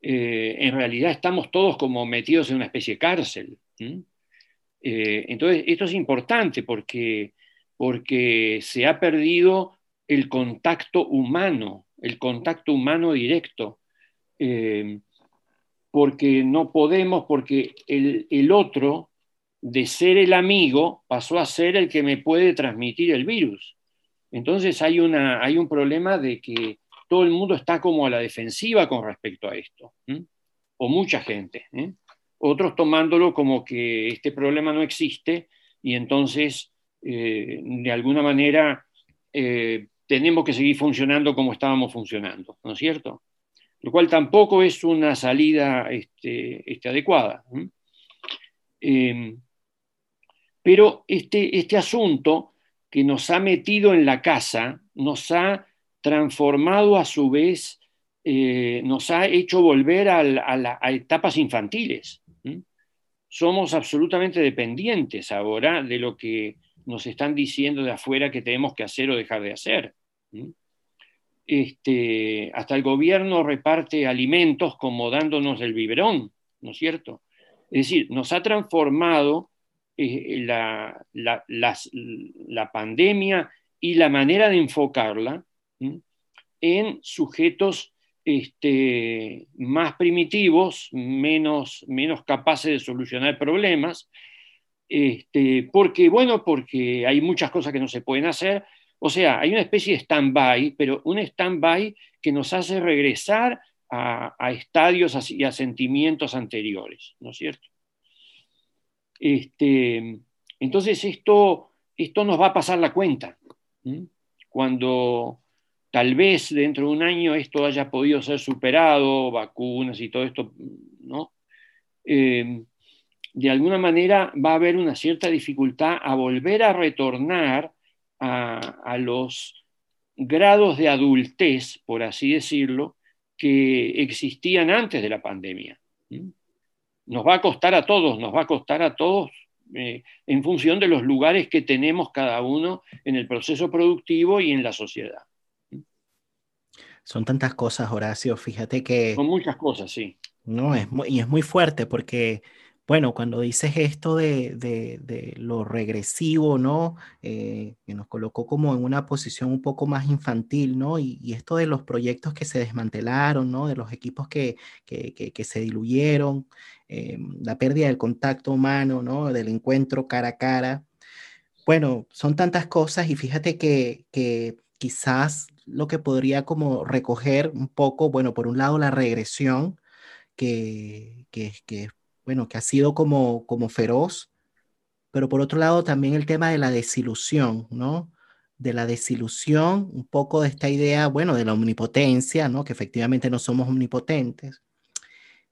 Eh, en realidad estamos todos como metidos en una especie de cárcel. Eh, entonces, esto es importante porque, porque se ha perdido el contacto humano, el contacto humano directo porque no podemos, porque el, otro, de ser el amigo, pasó a ser el que me puede transmitir el virus. Entonces hay, una, hay un problema de que todo el mundo está como a la defensiva con respecto a esto, o mucha gente. ¿eh? Otros tomándolo como que este problema no existe y entonces, eh, de alguna manera, eh, tenemos que seguir funcionando como estábamos funcionando, ¿no es cierto? lo cual tampoco es una salida este, este adecuada. Em, pero este, este asunto que nos ha metido en la casa nos ha transformado a su vez, eh, nos ha hecho volver a, a, etapas infantiles. Somos absolutamente dependientes ahora de lo que nos están diciendo de afuera que tenemos que hacer o dejar de hacer. Este, hasta el gobierno reparte alimentos como dándonos el biberón, ¿no es cierto? Es decir, nos ha transformado eh, la, pandemia y la manera de enfocarla en sujetos este, más primitivos, menos, menos capaces de solucionar problemas, este, porque, bueno, porque hay muchas cosas que no se pueden hacer, o sea, hay una especie de stand-by, pero un stand-by que nos hace regresar a, estadios y a sentimientos anteriores, ¿no es cierto? Este, entonces esto, esto nos va a pasar la cuenta. Cuando tal vez dentro de un año esto haya podido ser superado, vacunas y todo esto, ¿no? Eh, de alguna manera va a haber una cierta dificultad a volver a retornar a, los grados de adultez, por así decirlo, que existían antes de la pandemia. Nos va a costar a todos, nos va a costar a todos eh, en función de los lugares que tenemos cada uno en el proceso productivo y en la sociedad. Son tantas cosas, Horacio, fíjate que... Son muchas cosas, sí. No, es y es muy fuerte porque bueno, cuando dices esto de, lo regresivo, ¿no? Eh, que nos colocó como en una posición un poco más infantil, ¿no? Y, esto de los proyectos que se desmantelaron, ¿no? De los equipos que, se diluyeron, eh, la pérdida del contacto humano, ¿no? Del encuentro cara a cara. Bueno, son tantas cosas y fíjate que, quizás lo que podría como recoger un poco, bueno, por un lado la regresión, que, que, que bueno, que ha sido como, como feroz, pero por otro lado también el tema de la desilusión, ¿no? De la desilusión, un poco de esta idea, bueno, de la omnipotencia, ¿no? Que efectivamente no somos omnipotentes.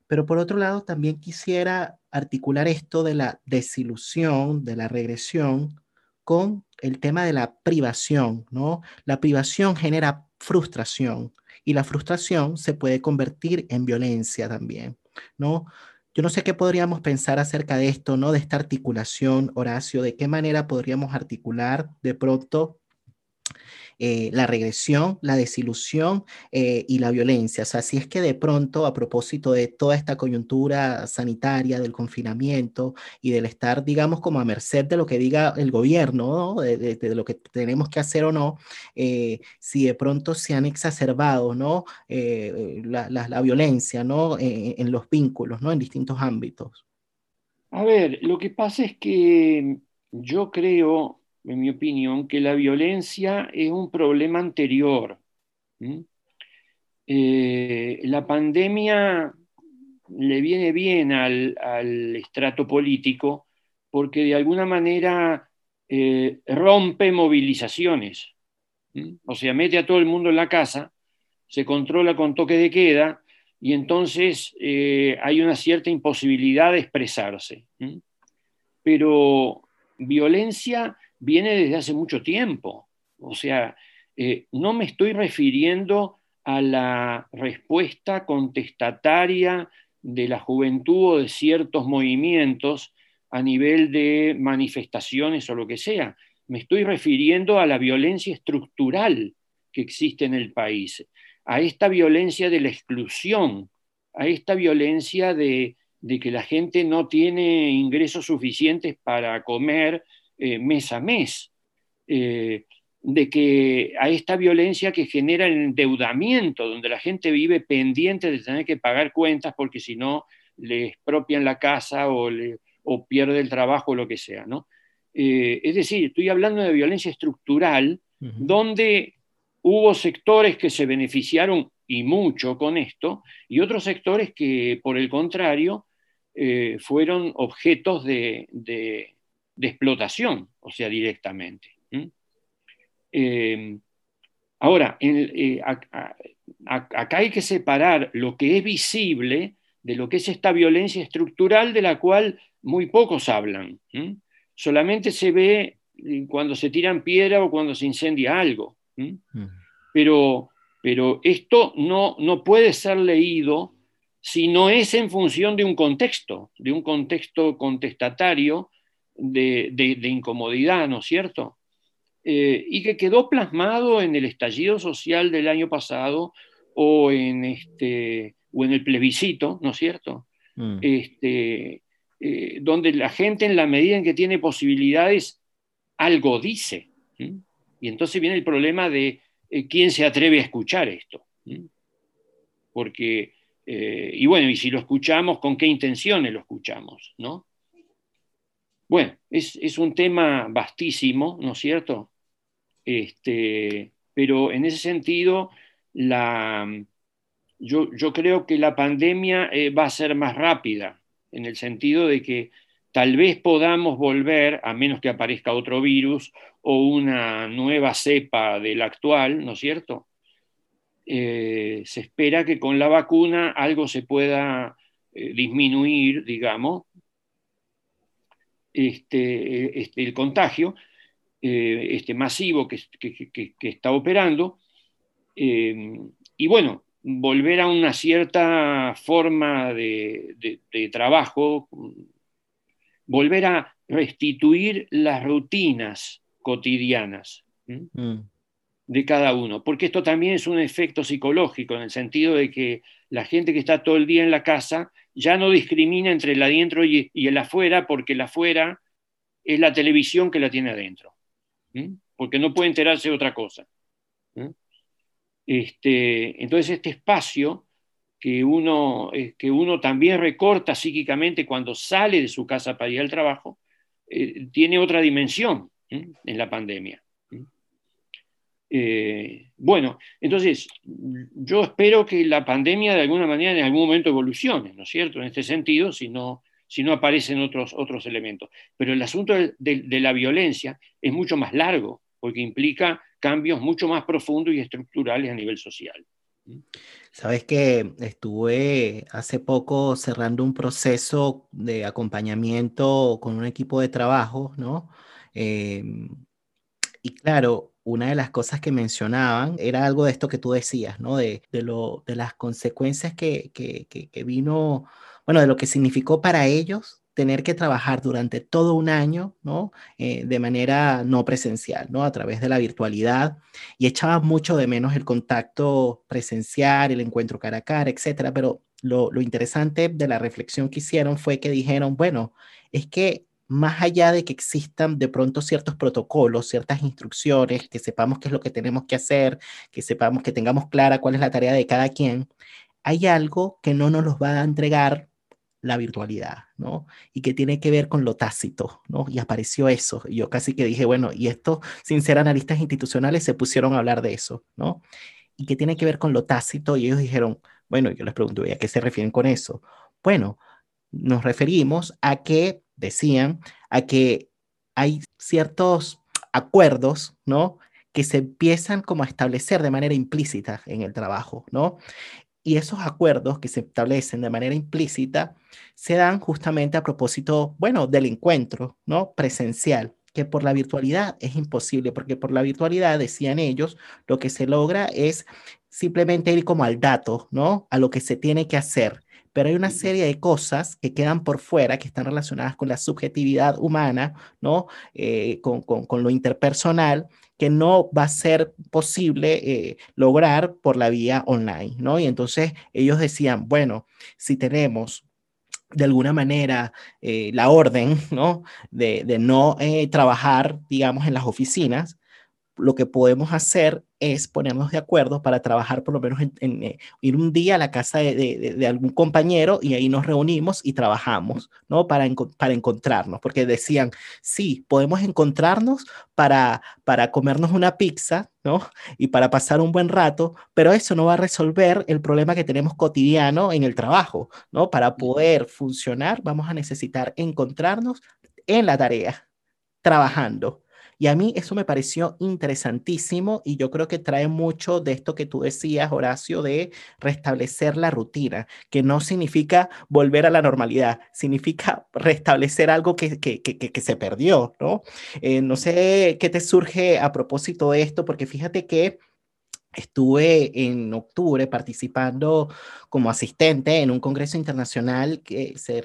Pero por otro lado también quisiera articular esto de la desilusión, de la regresión, con el tema de la privación, ¿no? La privación genera frustración y la frustración se puede convertir en violencia también, ¿no? Yo no sé qué podríamos pensar acerca de esto, ¿no? De esta articulación, Horacio, de qué manera podríamos articular de pronto eh, la regresión, la desilusión eh, y la violencia. O sea, si es que de pronto, a propósito de toda esta coyuntura sanitaria, del confinamiento y del estar, digamos, como a merced de lo que diga el gobierno, de, lo que tenemos que hacer o no, eh, si de pronto se han exacerbado, ¿no? La, violencia, ¿no? en los vínculos, ¿no? En distintos ámbitos. A ver, lo que pasa es que yo creo en mi opinión, que la violencia es un problema anterior. Eh, la pandemia le viene bien al, estrato político porque de alguna manera eh, rompe movilizaciones. O sea, mete a todo el mundo en la casa, se controla con toque de queda y entonces eh, hay una cierta imposibilidad de expresarse. Pero violencia viene desde hace mucho tiempo. O sea, eh, no me estoy refiriendo a la respuesta contestataria de la juventud o de ciertos movimientos a nivel de manifestaciones o lo que sea. Me estoy refiriendo a la violencia estructural que existe en el país, a esta violencia de la exclusión, a esta violencia de, de que la gente no tiene ingresos suficientes para comer eh, mes a mes, eh, de que a esta violencia que genera el endeudamiento, donde la gente vive pendiente de tener que pagar cuentas porque si no le expropian la casa o, pierde el trabajo o lo que sea. ¿no? Eh, es decir, estoy hablando de violencia estructural, donde hubo sectores que se beneficiaron y mucho con esto, y otros sectores que, por el contrario, fueron objetos de, de explotación, o sea, directamente. Eh, ahora, eh, acá hay que separar lo que es visible de lo que es esta violencia estructural de la cual muy pocos hablan. Solamente se ve cuando se tiran piedra o cuando se incendia algo. Pero, pero esto no, no puede ser leído si no es en función de un contexto, de un contexto contestatario de, incomodidad, ¿no es cierto? Eh, y que quedó plasmado en el estallido social del año pasado o en, este, o en el plebiscito, ¿no es cierto? Mm. Este, eh, donde la gente en la medida en que tiene posibilidades, algo dice. Y entonces viene el problema de eh, quién se atreve a escuchar esto. Porque, y bueno, y si lo escuchamos, ¿con qué intenciones lo escuchamos? ¿no? Bueno, es, un tema vastísimo, ¿no es cierto? Este, pero en ese sentido, la, yo, creo que la pandemia eh, va a ser más rápida, en el sentido de que tal vez podamos volver, a menos que aparezca otro virus o una nueva cepa del actual, ¿no es cierto? Eh, se espera que con la vacuna algo se pueda eh, disminuir, digamos, este, este, el contagio eh, este, masivo que, está operando. Eh, y bueno, volver a una cierta forma de, trabajo, volver a restituir las rutinas cotidianas mm. de cada uno, porque esto también es un efecto psicológico, en el sentido de que la gente que está todo el día en la casa ya no discrimina entre el adentro y, el afuera, porque el afuera es la televisión que la tiene adentro, porque no puede enterarse de otra cosa. Este, entonces este espacio que uno, eh, que uno también recorta psíquicamente cuando sale de su casa para ir al trabajo, eh, tiene otra dimensión en la pandemia. Eh, bueno, entonces yo espero que la pandemia de alguna manera en algún momento evolucione, ¿no es cierto? En este sentido, si no, si no aparecen otros, otros elementos. Pero el asunto de, la violencia es mucho más largo, porque implica cambios mucho más profundos y estructurales a nivel social. Sabes que estuve hace poco cerrando un proceso de acompañamiento con un equipo de trabajo, ¿no? Eh, y claro, una de las cosas que mencionaban era algo de esto que tú decías, ¿no? De, de, lo, de las consecuencias que, que, que, vino, bueno, de lo que significó para ellos tener que trabajar durante todo un año, ¿no? Eh, de manera no presencial, ¿no? A través de la virtualidad y echaban mucho de menos el contacto presencial, el encuentro cara a cara, etcétera. Pero lo, lo interesante de la reflexión que hicieron fue que dijeron, bueno, es que más allá de que existan de pronto ciertos protocolos, ciertas instrucciones, que sepamos qué es lo que tenemos que hacer, que sepamos que tengamos clara cuál es la tarea de cada quien, hay algo que no nos los va a entregar la virtualidad, ¿no? Y que tiene que ver con lo tácito, ¿no? Y apareció eso. Y yo casi que dije, bueno, y esto, sin ser analistas institucionales, se pusieron a hablar de eso, ¿no? Y que tiene que ver con lo tácito. Y ellos dijeron, bueno, yo les pregunto, ¿a qué se refieren con eso? Bueno, nos referimos a que decían, a que hay ciertos acuerdos, ¿no? que se empiezan como a establecer de manera implícita en el trabajo, ¿no? Y esos acuerdos que se establecen de manera implícita se dan justamente a propósito, bueno, del encuentro, ¿no? Presencial, que por la virtualidad es imposible, porque por la virtualidad, decían ellos, lo que se logra es simplemente ir como al dato, ¿no? A lo que se tiene que hacer pero hay una serie de cosas que quedan por fuera, que están relacionadas con la subjetividad humana, ¿no? Eh, con, con, lo interpersonal, que no va a ser posible eh, lograr por la vía online, ¿no? Y entonces ellos decían, bueno, si tenemos de alguna manera eh, la orden, ¿no? De, de no trabajar, digamos, en las oficinas, lo que podemos hacer es ponernos de acuerdo para trabajar por lo menos en, eh, ir un día a la casa de, algún compañero y ahí nos reunimos y trabajamos, ¿no? Para, para encontrarnos, porque decían, sí, podemos encontrarnos para, para comernos una pizza, ¿no? Y para pasar un buen rato, pero eso no va a resolver el problema que tenemos cotidiano en el trabajo, ¿no? Para poder funcionar vamos a necesitar encontrarnos en la tarea, trabajando. Y a mí eso me pareció interesantísimo y yo creo que trae mucho de esto que tú decías, Horacio, de restablecer la rutina, que no significa volver a la normalidad, significa restablecer algo que, que, que, se perdió, ¿no? Eh, no sé qué te surge a propósito de esto, porque fíjate que Estuve en octubre participando como asistente en un congreso internacional que se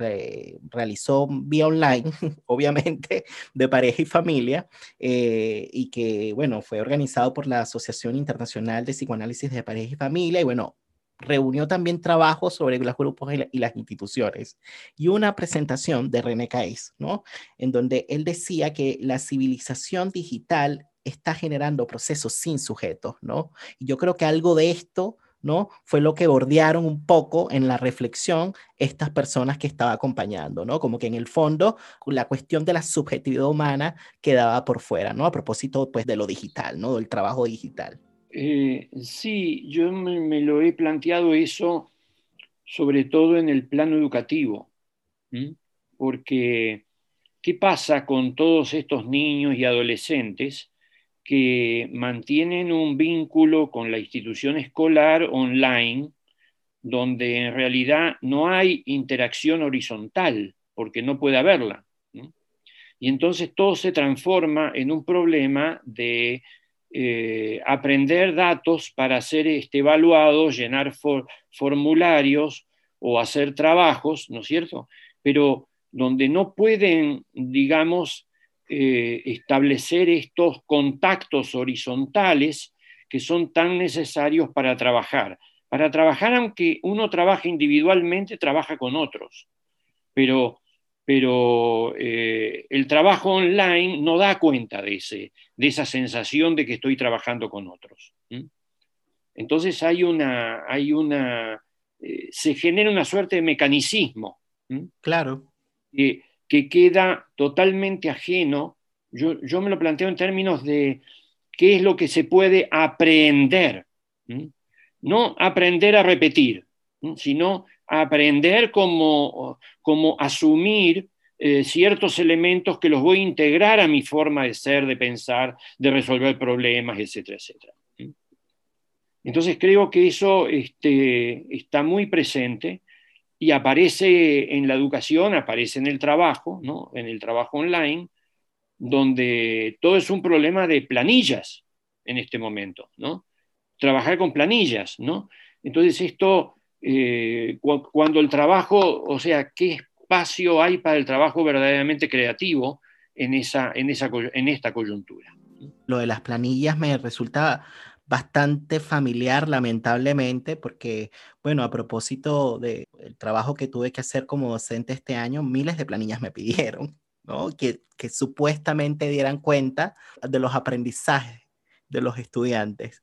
realizó vía online, obviamente, de pareja y familia, eh, y que, bueno, fue organizado por la Asociación Internacional de Psicoanálisis de Pareja y Familia, y bueno, reunió también trabajo sobre los grupos y, las instituciones y una presentación de René Caes, ¿no? En donde él decía que la civilización digital está generando procesos sin sujetos, ¿no? Y yo creo que algo de esto, ¿no? Fue lo que bordearon un poco en la reflexión estas personas que estaba acompañando, ¿no? Como que en el fondo la cuestión de la subjetividad humana quedaba por fuera, ¿no? A propósito, pues, de lo digital, ¿no? Del trabajo digital. Eh, sí, yo me, lo he planteado eso sobre todo en el plano educativo, porque ¿qué pasa con todos estos niños y adolescentes que mantienen un vínculo con la institución escolar online, donde en realidad no hay interacción horizontal, porque no puede haberla. Y entonces todo se transforma en un problema de eh, aprender datos para ser este, evaluados, llenar formularios o hacer trabajos, ¿no es cierto? Pero donde no pueden, digamos, eh, establecer estos contactos horizontales que son tan necesarios para trabajar. Para trabajar, aunque uno trabaje individualmente, trabaja con otros, pero, pero eh, el trabajo online no da cuenta de, ese, de esa sensación de que estoy trabajando con otros. Entonces hay una, hay una eh, se genera una suerte de mecanicismo. Claro que queda totalmente ajeno, yo, me lo planteo en términos de qué es lo que se puede aprender, no aprender a repetir, sino aprender como, como asumir eh, ciertos elementos que los voy a integrar a mi forma de ser, de pensar, de resolver problemas, etcétera, etcétera. Entonces creo que eso este, está muy presente y aparece en la educación, aparece en el trabajo, ¿no? en el trabajo online, donde todo es un problema de planillas. en este momento, ¿no? Trabajar con planillas, ¿no? Entonces esto, eh, cuando el trabajo, o sea, ¿qué espacio hay para el trabajo verdaderamente creativo en, esa, en, esa, en esta coyuntura? Lo de las planillas me resulta bastante familiar, lamentablemente, porque, bueno, a propósito del trabajo que tuve que hacer como docente este año, miles de planillas me pidieron, ¿no? Que, que supuestamente dieran cuenta de los aprendizajes de los estudiantes.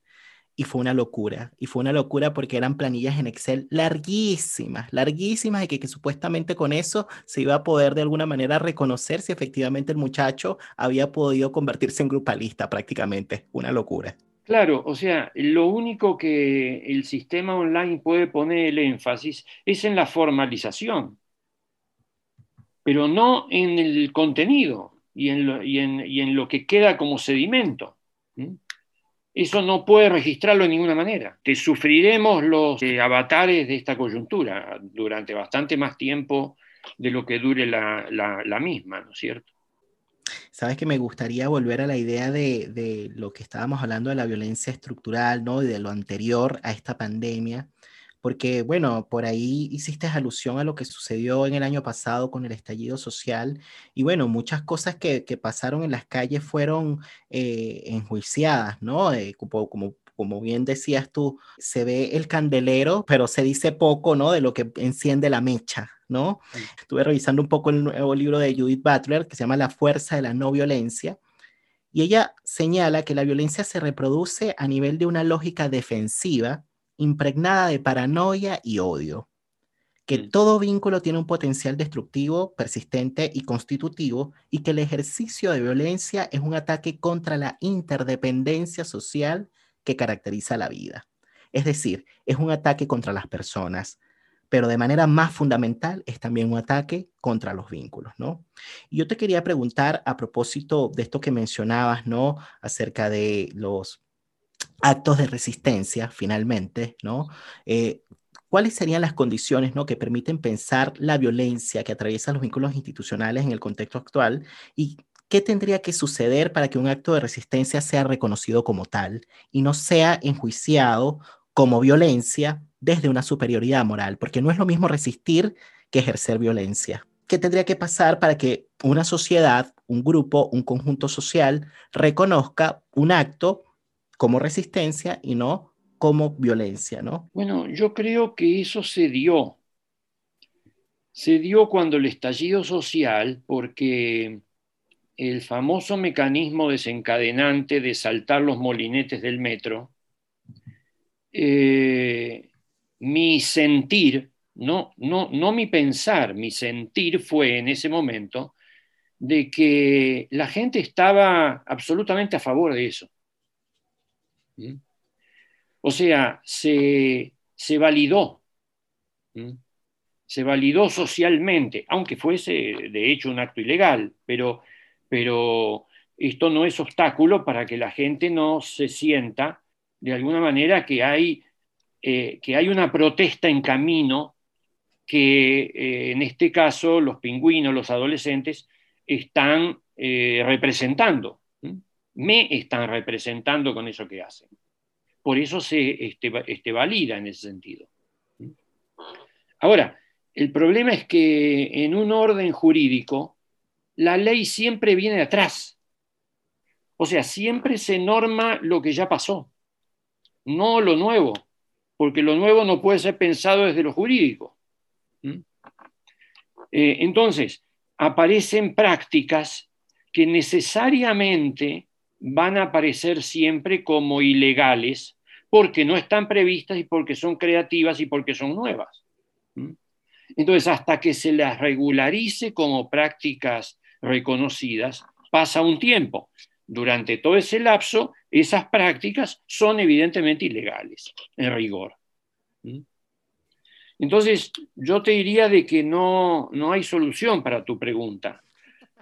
Y fue una locura, y fue una locura porque eran planillas en Excel larguísimas, larguísimas, y que, que, supuestamente con eso se iba a poder de alguna manera reconocer si efectivamente el muchacho había podido convertirse en grupalista prácticamente. Una locura. Claro, o sea, lo único que el sistema online puede poner el énfasis es en la formalización, pero no en el contenido y en lo, que queda como sedimento. Eso no puede registrarlo de ninguna manera. Que sufriremos los eh, avatares de esta coyuntura durante bastante más tiempo de lo que dure la, la misma, ¿no es cierto? Sabes que me gustaría volver a la idea de, lo que estábamos hablando de la violencia estructural, ¿no? Y de lo anterior a esta pandemia, porque, bueno, por ahí hiciste alusión a lo que sucedió en el año pasado con el estallido social, y bueno, muchas cosas que, pasaron en las calles fueron eh, enjuiciadas, ¿no? Eh, como como bien decías tú, se ve el candelero, pero se dice poco, ¿no? De lo que enciende la mecha, ¿no? Estuve revisando un poco el nuevo libro de Judith Butler que se llama La fuerza de la no violencia. Y ella señala que la violencia se reproduce a nivel de una lógica defensiva impregnada de paranoia y odio, que mm. todo vínculo tiene un potencial destructivo, persistente y constitutivo, y que el ejercicio de violencia es un ataque contra la interdependencia social que caracteriza la vida. Es decir, es un ataque contra las personas, pero de manera más fundamental es también un ataque contra los vínculos, ¿no? Y yo te quería preguntar a propósito de esto que mencionabas, ¿no? Acerca de los actos de resistencia, finalmente, ¿no? Eh, ¿Cuáles serían las condiciones ¿no? que permiten pensar la violencia que atraviesa los vínculos institucionales en el contexto actual y ¿qué tendría que suceder para que un acto de resistencia sea reconocido como tal y no sea enjuiciado como violencia desde una superioridad moral? Porque no es lo mismo resistir que ejercer violencia. ¿Qué tendría que pasar para que una sociedad, un grupo, un conjunto social reconozca un acto como resistencia y no como violencia, ¿no? Bueno, yo creo que eso se dio. Se dio cuando el estallido social, porque el famoso mecanismo desencadenante de saltar los molinetes del metro, eh, mi sentir, no, no, no mi pensar, mi sentir fue en ese momento de que la gente estaba absolutamente a favor de eso. ¿Mm? O sea, se, se validó, ¿Mm? se validó socialmente, aunque fuese de hecho un acto ilegal, pero pero esto no es obstáculo para que la gente no se sienta de alguna manera que hay, eh, que hay una protesta en camino que eh, en este caso los pingüinos, los adolescentes, están eh, representando, me están representando con eso que hacen. Por eso se este, este, valida en ese sentido. Ahora, el problema es que en un orden jurídico, la ley siempre viene atrás. O sea, siempre se norma lo que ya pasó, no lo nuevo, porque lo nuevo no puede ser pensado desde lo jurídico. ¿Mm? Eh, entonces, aparecen prácticas que necesariamente van a aparecer siempre como ilegales porque no están previstas y porque son creativas y porque son nuevas. ¿Mm? Entonces, hasta que se las regularice como prácticas reconocidas, pasa un tiempo. Durante todo ese lapso, esas prácticas son evidentemente ilegales, en rigor. ¿Mm? Entonces, yo te diría de que no, no hay solución para tu pregunta.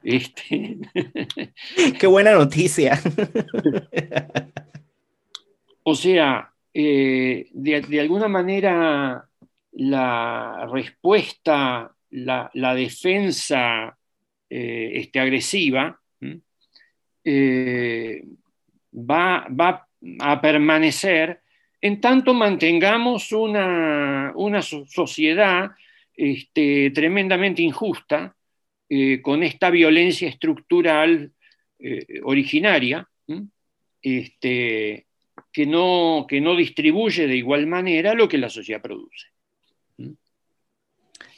Este... Qué buena noticia. o sea, eh, de, alguna manera la respuesta, la, la defensa eh, este, agresiva, eh, va, va, a permanecer en tanto mantengamos una, sociedad este, tremendamente injusta, eh, con esta violencia estructural eh, originaria, este, que, no, que no distribuye de igual manera lo que la sociedad produce.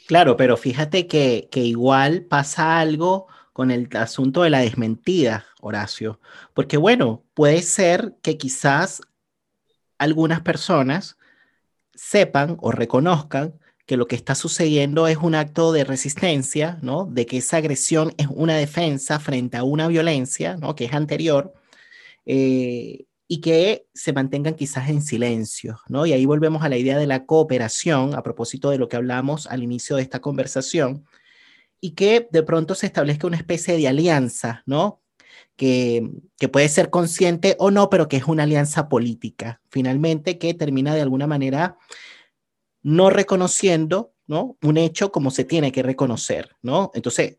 Claro, pero fíjate que, que igual pasa algo con el asunto de la desmentida, Horacio, porque bueno, puede ser que quizás algunas personas sepan o reconozcan que lo que está sucediendo es un acto de resistencia, ¿no? De que esa agresión es una defensa frente a una violencia, ¿no? Que es anterior, eh, y que se mantengan quizás en silencio, ¿no? Y ahí volvemos a la idea de la cooperación, a propósito de lo que hablamos al inicio de esta conversación, y que de pronto se establezca una especie de alianza, ¿no? Que, que, puede ser consciente o no, pero que es una alianza política, finalmente, que termina de alguna manera no reconociendo, ¿no? Un hecho como se tiene que reconocer, ¿no? Entonces,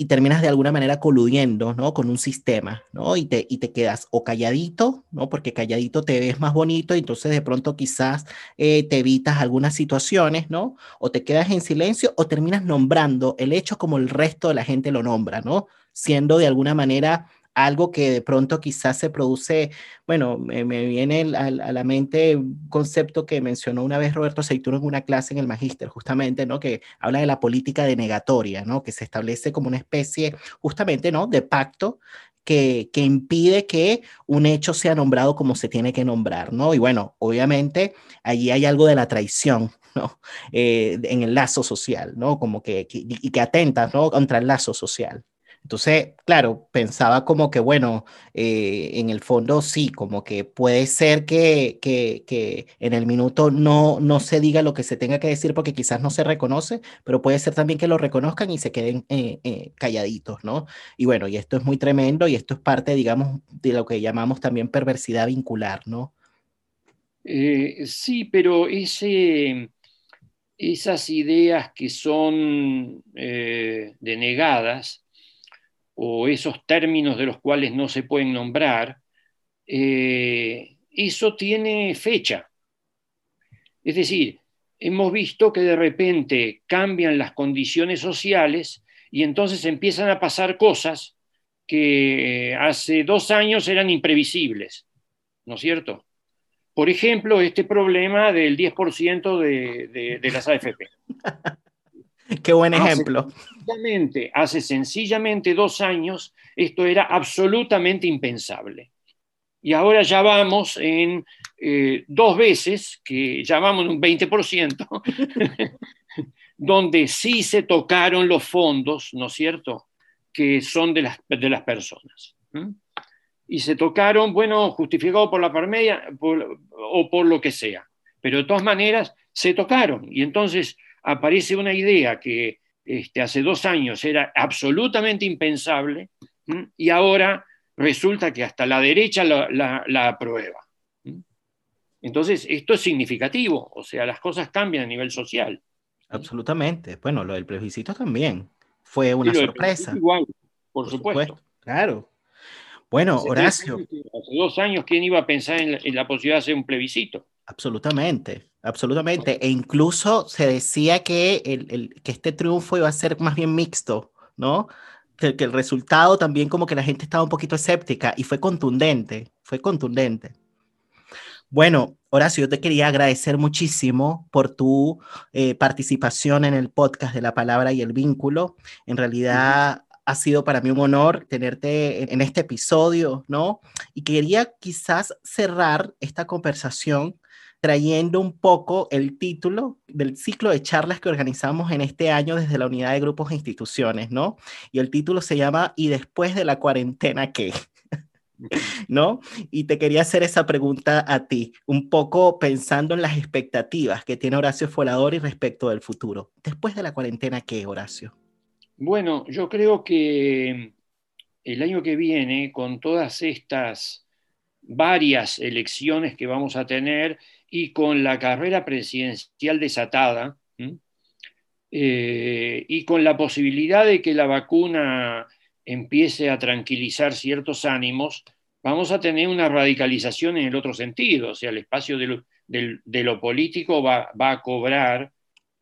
y terminas de alguna manera coludiendo, ¿no? Con un sistema, ¿no? Y te, y te quedas o calladito, ¿no? Porque calladito te ves más bonito y entonces de pronto quizás eh, te evitas algunas situaciones, ¿no? O te quedas en silencio o terminas nombrando el hecho como el resto de la gente lo nombra, ¿no? Siendo de alguna manera algo que de pronto quizás se produce, bueno, me, viene a, la mente un concepto que mencionó una vez Roberto Aceituno en una clase en el Magíster, justamente, ¿no? Que habla de la política denegatoria, ¿no? Que se establece como una especie, justamente, ¿no? De pacto que, que, impide que un hecho sea nombrado como se tiene que nombrar, ¿no? Y bueno, obviamente allí hay algo de la traición, ¿no? Eh, en el lazo social, ¿no? Como que, y que atenta, ¿no? Contra el lazo social. Entonces, claro, pensaba como que, bueno, eh, en el fondo sí, como que puede ser que, que, en el minuto no, no se diga lo que se tenga que decir porque quizás no se reconoce, pero puede ser también que lo reconozcan y se queden eh, eh, calladitos, ¿no? Y bueno, y esto es muy tremendo y esto es parte, digamos, de lo que llamamos también perversidad vincular, ¿no? sí, pero ese, esas ideas que son denegadas, o esos términos de los cuales no se pueden nombrar, eh, eso tiene fecha. Es decir, hemos visto que de repente cambian las condiciones sociales y entonces empiezan a pasar cosas que hace dos años eran imprevisibles, ¿no es cierto? Por ejemplo, este problema del 10% de, de, de las AFP. Qué buen ejemplo. Hace sencillamente, dos años esto era absolutamente impensable. Y ahora ya vamos en eh, dos veces, que ya vamos en un 20%, donde sí se tocaron los fondos, ¿no es cierto?, que son de las, de las personas. Y se tocaron, bueno, justificado por la parmedia o por lo que sea. Pero de todas maneras, se tocaron. Y entonces aparece una idea que este, hace dos años era absolutamente impensable y ahora resulta que hasta la derecha la, aprueba. Entonces, esto es significativo, o sea, las cosas cambian a nivel social. Absolutamente. Bueno, lo del plebiscito también fue una sorpresa. Igual, por, supuesto. Claro. Bueno, Horacio. Hace dos años, ¿quién iba a pensar en la, en la posibilidad de hacer un plebiscito? Absolutamente. Absolutamente. E incluso se decía que, el, que este triunfo iba a ser más bien mixto, ¿no? Que, que, el resultado también como que la gente estaba un poquito escéptica y fue contundente, fue contundente. Bueno, Horacio, yo te quería agradecer muchísimo por tu eh, participación en el podcast de la palabra y el vínculo. En realidad ha sido para mí un honor tenerte en este episodio, ¿no? Y quería quizás cerrar esta conversación trayendo un poco el título del ciclo de charlas que organizamos en este año desde la unidad de grupos e instituciones, ¿no? Y el título se llama ¿Y después de la cuarentena qué? ¿No? Y te quería hacer esa pregunta a ti, un poco pensando en las expectativas que tiene Horacio Foladori respecto del futuro. Después de la cuarentena, ¿qué, Horacio? Bueno, yo creo que el año que viene, con todas estas varias elecciones que vamos a tener y con la carrera presidencial desatada, eh, y con la posibilidad de que la vacuna empiece a tranquilizar ciertos ánimos, vamos a tener una radicalización en el otro sentido, o sea, el espacio de lo, político va, a cobrar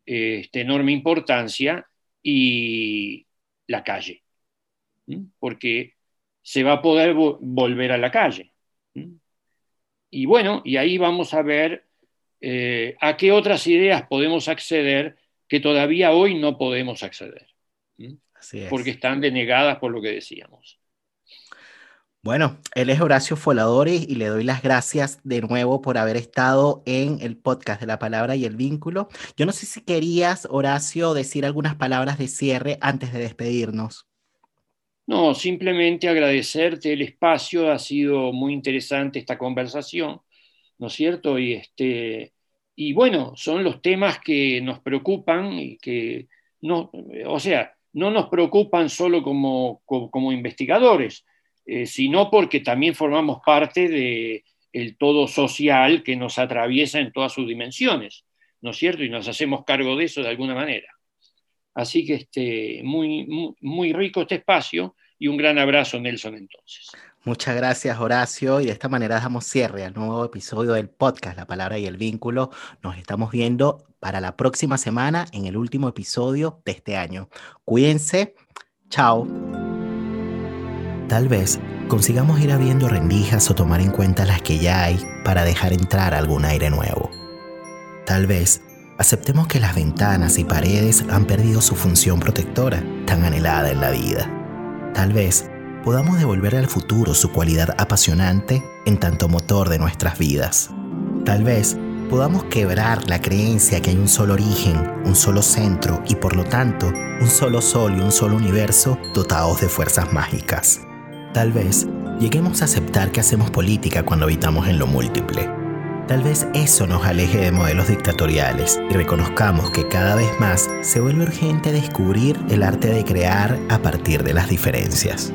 este, enorme importancia y la calle, porque se va a poder volver a la calle. Y bueno, y ahí vamos a ver eh, a qué otras ideas podemos acceder que todavía hoy no podemos acceder, porque están denegadas por lo que decíamos. Bueno, él es Horacio Foladori y le doy las gracias de nuevo por haber estado en el podcast de la palabra y el vínculo. Yo no sé si querías, Horacio, decir algunas palabras de cierre antes de despedirnos. No, simplemente agradecerte el espacio, ha sido muy interesante esta conversación, ¿no es cierto? Y, este, y bueno, son los temas que nos preocupan y que no, o sea, no nos preocupan solo como, como investigadores, eh, sino porque también formamos parte del todo social que nos atraviesa en todas sus dimensiones, ¿no es cierto? Y nos hacemos cargo de eso de alguna manera. Así que este, muy, muy, rico este espacio y un gran abrazo, Nelson, entonces. Muchas gracias, Horacio. Y de esta manera damos cierre al nuevo episodio del podcast La Palabra y el Vínculo. Nos estamos viendo para la próxima semana en el último episodio de este año. Cuídense. Chao. Tal vez consigamos ir abriendo rendijas o tomar en cuenta las que ya hay para dejar entrar algún aire nuevo. Tal vez aceptemos que las ventanas y paredes han perdido su función protectora tan anhelada en la vida. Tal vez podamos devolver al futuro su cualidad apasionante en tanto motor de nuestras vidas. Tal vez podamos quebrar la creencia que hay un solo origen, un solo centro y por lo tanto un solo sol y un solo universo dotados de fuerzas mágicas. Tal vez lleguemos a aceptar que hacemos política cuando habitamos en lo múltiple. Tal vez eso nos aleje de modelos dictatoriales y reconozcamos que cada vez más se vuelve urgente descubrir el arte de crear a partir de las diferencias.